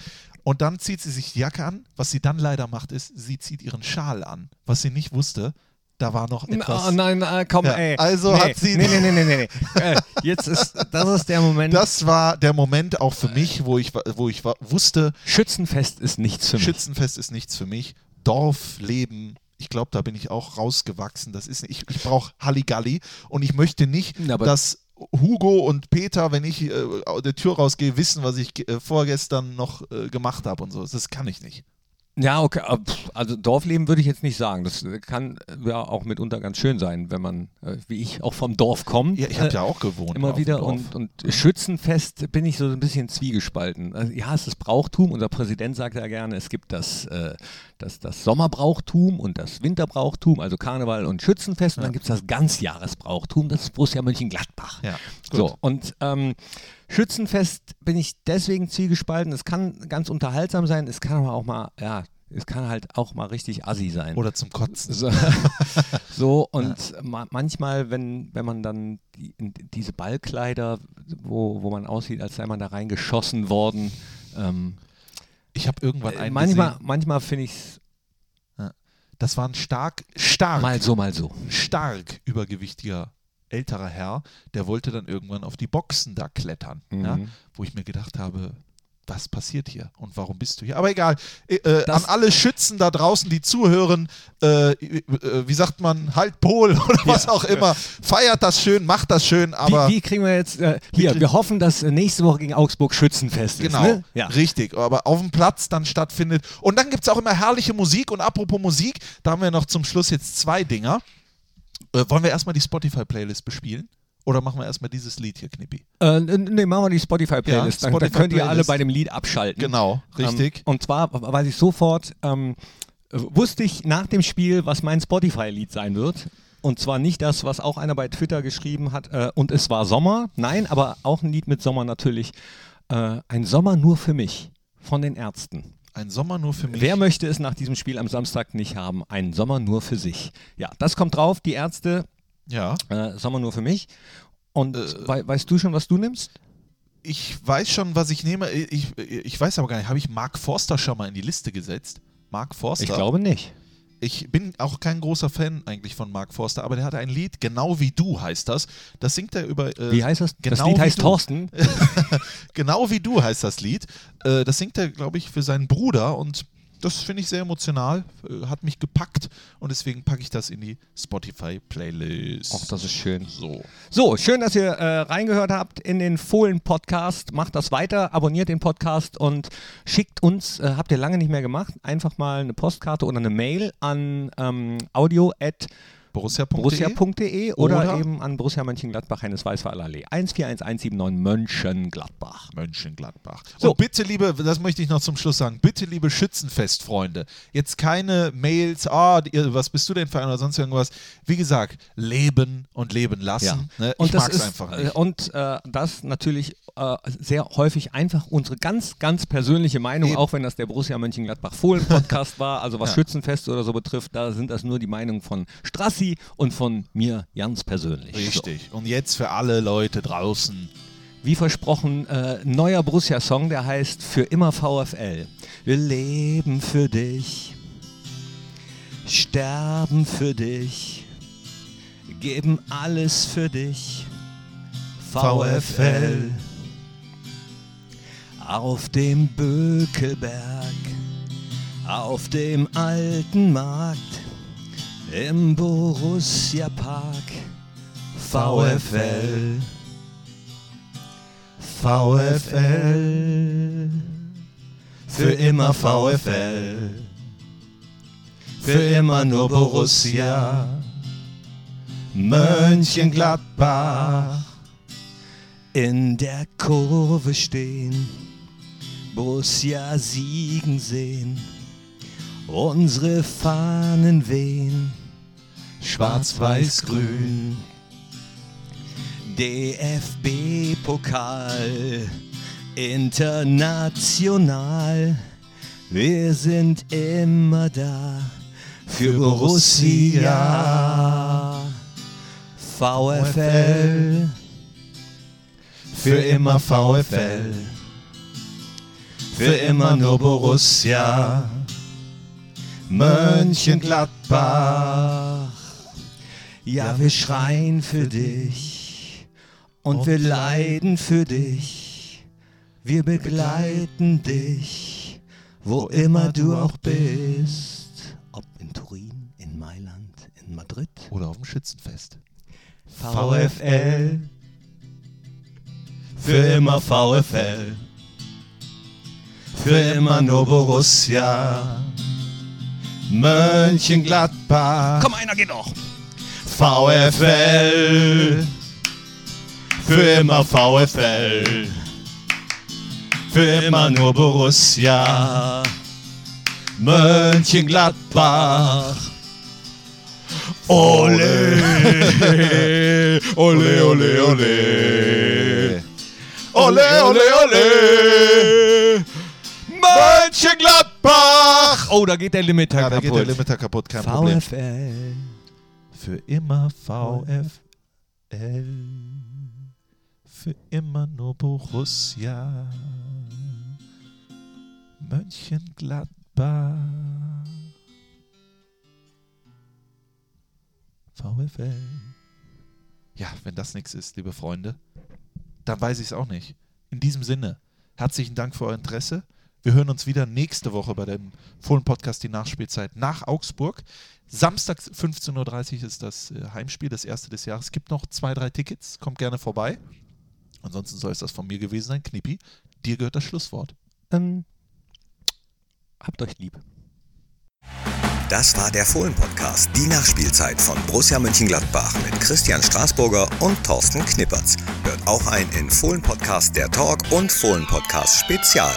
Speaker 2: Und dann zieht sie sich die Jacke an. Was sie dann leider macht, ist, sie zieht ihren Schal an. Was sie nicht wusste, da war noch etwas.
Speaker 1: Oh nein, äh, komm,
Speaker 2: Ja,
Speaker 1: ey.
Speaker 2: also
Speaker 1: nee,
Speaker 2: hat sie-
Speaker 1: Nee, nee, nee, nee, nee. äh, jetzt ist, das ist der Moment.
Speaker 2: Das war der Moment auch für mich, wo ich, wo ich wusste,
Speaker 1: Schützenfest ist nichts für mich.
Speaker 2: Schützenfest ist nichts für mich. Dorfleben, ich glaube, da bin ich auch rausgewachsen. Das ist, ich ich brauche Halligalli und ich möchte nicht,
Speaker 1: aber-
Speaker 2: dass Hugo und Peter, wenn ich äh, aus der Tür rausgehe, wissen, was ich äh, vorgestern noch äh, gemacht habe und so. Das kann ich nicht.
Speaker 1: Ja, okay. pff, Also Dorfleben würde ich jetzt nicht sagen. Das äh, kann äh, ja auch mitunter ganz schön sein, wenn man, äh, wie ich, auch vom Dorf kommt.
Speaker 2: Ja, ich habe ja auch gewohnt.
Speaker 1: Immer wieder und, und Schützenfest bin ich so ein bisschen zwiegespalten. Also, ja, es ist Brauchtum. Unser Präsident sagt ja gerne, es gibt das, äh, das, das Sommerbrauchtum und das Winterbrauchtum, also Karneval und Schützenfest. Und dann gibt es das Ganzjahresbrauchtum, das ist Borussia Mönchengladbach.
Speaker 2: Ja,
Speaker 1: So,
Speaker 2: gut.
Speaker 1: und ähm, Schützenfest bin ich deswegen zwiegespalten. Es kann ganz unterhaltsam sein, es kann aber auch mal, ja, es kann halt auch mal richtig assi sein.
Speaker 2: Oder zum Kotzen.
Speaker 1: So, so und ma manchmal, wenn, wenn man dann die, diese Ballkleider, wo, wo man aussieht, als sei man da reingeschossen worden, ähm,
Speaker 2: Ich habe irgendwann einen
Speaker 1: manchmal,
Speaker 2: gesehen,
Speaker 1: manchmal finde ich es
Speaker 2: das war ein stark, stark,
Speaker 1: mal so, mal so.
Speaker 2: stark übergewichtiger älterer Herr, der wollte dann irgendwann auf die Boxen da klettern. Ja?
Speaker 1: Mhm.
Speaker 2: wo ich mir gedacht habe, was passiert hier und warum bist du hier? Aber egal, äh, äh, an alle Schützen da draußen, die zuhören, äh, äh, wie sagt man, halt Pol oder was auch immer, feiert das schön, macht das schön, aber
Speaker 1: wie, wie kriegen wir jetzt, äh, hier, wir hoffen, dass äh, nächste Woche gegen Augsburg Schützenfest
Speaker 2: genau,
Speaker 1: ist. Ne? Ja.
Speaker 2: richtig, aber auf dem Platz dann stattfindet. Und dann gibt es auch immer herrliche Musik und apropos Musik, da haben wir noch zum Schluss jetzt zwei Dinger. Äh, wollen wir erstmal die Spotify-Playlist bespielen? Oder machen wir erstmal dieses Lied hier, Knippi?
Speaker 1: Äh, n- nee, machen wir die Spotify-Playlist.
Speaker 2: Ja,
Speaker 1: dann, dann könnt ihr alle bei dem Lied abschalten.
Speaker 2: Genau, richtig.
Speaker 1: Ähm, und zwar weiß ich sofort, ähm, wusste ich nach dem Spiel, was mein Spotify-Lied sein wird. Und zwar nicht das, was auch einer bei Twitter geschrieben hat, äh, und es war Sommer. Nein, aber auch ein Lied mit Sommer natürlich. Äh, ein Sommer nur für mich von den Ärzten.
Speaker 2: Ein Sommer nur für mich.
Speaker 1: Wer möchte es nach diesem Spiel am Samstag nicht haben? Ein Sommer nur für sich. Ja, das kommt drauf. Die Ärzte,
Speaker 2: ja.
Speaker 1: äh, Sommer nur für mich. Und
Speaker 2: Äh,
Speaker 1: wei weißt du schon, was du nimmst?
Speaker 2: Ich weiß schon, was ich nehme. Ich, ich weiß aber gar nicht, habe ich Mark Forster schon mal in die Liste gesetzt? Mark Forster?
Speaker 1: Ich glaube nicht.
Speaker 2: Ich bin auch kein großer Fan eigentlich von Mark Forster, aber der hat ein Lied, genau wie du heißt das. Das singt er über. äh,
Speaker 1: Wie heißt das? das
Speaker 2: genau
Speaker 1: Lied
Speaker 2: wie
Speaker 1: heißt
Speaker 2: du.
Speaker 1: Thorsten.
Speaker 2: Genau wie du heißt das Lied. Äh, das singt er, glaube ich, für seinen Bruder und das finde ich sehr emotional, äh, hat mich gepackt und deswegen packe ich das in die Spotify-Playlist.
Speaker 1: Ach, das ist schön.
Speaker 2: so.
Speaker 1: So, schön, dass ihr äh, reingehört habt in den Fohlen-Podcast. Macht das weiter, abonniert den Podcast und schickt uns, äh, habt ihr lange nicht mehr gemacht, einfach mal eine Postkarte oder eine Mail an ähm, audio at
Speaker 2: Borussia.de.
Speaker 1: borussia.de oder,
Speaker 2: Oder?
Speaker 1: eben an Borussia Mönchengladbach, Hennes Weißweiler Allee 141179 Mönchengladbach.
Speaker 2: Mönchengladbach.
Speaker 1: So.
Speaker 2: Und bitte, liebe, das möchte ich noch zum Schluss sagen, bitte, liebe Schützenfestfreunde, jetzt keine Mails, ah, die- was bist du denn für einer oder sonst irgendwas. Wie gesagt, leben und leben lassen. Ne?
Speaker 1: Und
Speaker 2: ich
Speaker 1: das
Speaker 2: mag es einfach
Speaker 1: äh,
Speaker 2: nicht.
Speaker 1: Und äh, das natürlich äh, sehr häufig einfach unsere ganz, ganz persönliche Meinung,
Speaker 2: Eben.
Speaker 1: auch wenn das der Borussia Mönchengladbach Fohlen Podcast war, also was
Speaker 2: Ja.
Speaker 1: Schützenfest oder so betrifft, da sind das nur die Meinungen von Strassi und von mir ganz persönlich. So.
Speaker 2: Richtig. Und jetzt für alle Leute draußen.
Speaker 1: Wie versprochen, äh, neuer Borussia-Song, der heißt Für immer VfL. Wir leben für dich, sterben für dich, geben alles für dich. VfL. Auf dem Bökelberg, auf dem alten Markt, im Borussia Park. VfL. VfL. für immer VfL, für immer nur Borussia, Mönchengladbach, in der Kurve stehen, Borussia siegen sehen, unsere Fahnen wehen, schwarz-weiß-grün. DFB-Pokal, international, wir sind immer da für Borussia. VfL, für immer VfL, für immer nur Borussia. Mönchengladbach, ja, wir schreien für dich und wir leiden für dich. Wir begleiten dich, wo immer du auch bist. Ob in Turin, in Mailand, in Madrid.
Speaker 2: Oder auf dem Schützenfest.
Speaker 1: VfL, für immer VfL, für immer nur Borussia, Mönchengladbach. Komm, einer geht noch. VfL, für immer VfL, für immer nur Borussia, Mönchengladbach. Ole, ole, ole, ole. Ole, ole, ole. Mönchengladbach. Oh, da geht der Limiter
Speaker 2: Ja, da
Speaker 1: kaputt.
Speaker 2: geht der Limiter kaputt, kein Problem.
Speaker 1: VfL.
Speaker 2: Für immer VfL. Für immer nur Borussia. Mönchengladbach. VfL. Ja, wenn das nichts ist, liebe Freunde, dann weiß ich es auch nicht. In diesem Sinne, herzlichen Dank für euer Interesse. Wir hören uns wieder nächste Woche bei dem Fohlen-Podcast Die Nachspielzeit nach Augsburg. Samstag 15.30 Uhr ist das äh, Heimspiel, das erste des Jahres. Es gibt noch zwei, drei Tickets. Kommt gerne vorbei. Ansonsten soll es das von mir gewesen sein. Knippi, dir gehört das Schlusswort.
Speaker 1: Ähm, habt euch lieb.
Speaker 8: Das war der Fohlen-Podcast, die Nachspielzeit von Borussia Mönchengladbach mit Christian Straßburger und Thorsten Knippertz. Hört auch ein in Fohlen-Podcast der Talk und Fohlen-Podcast Spezial.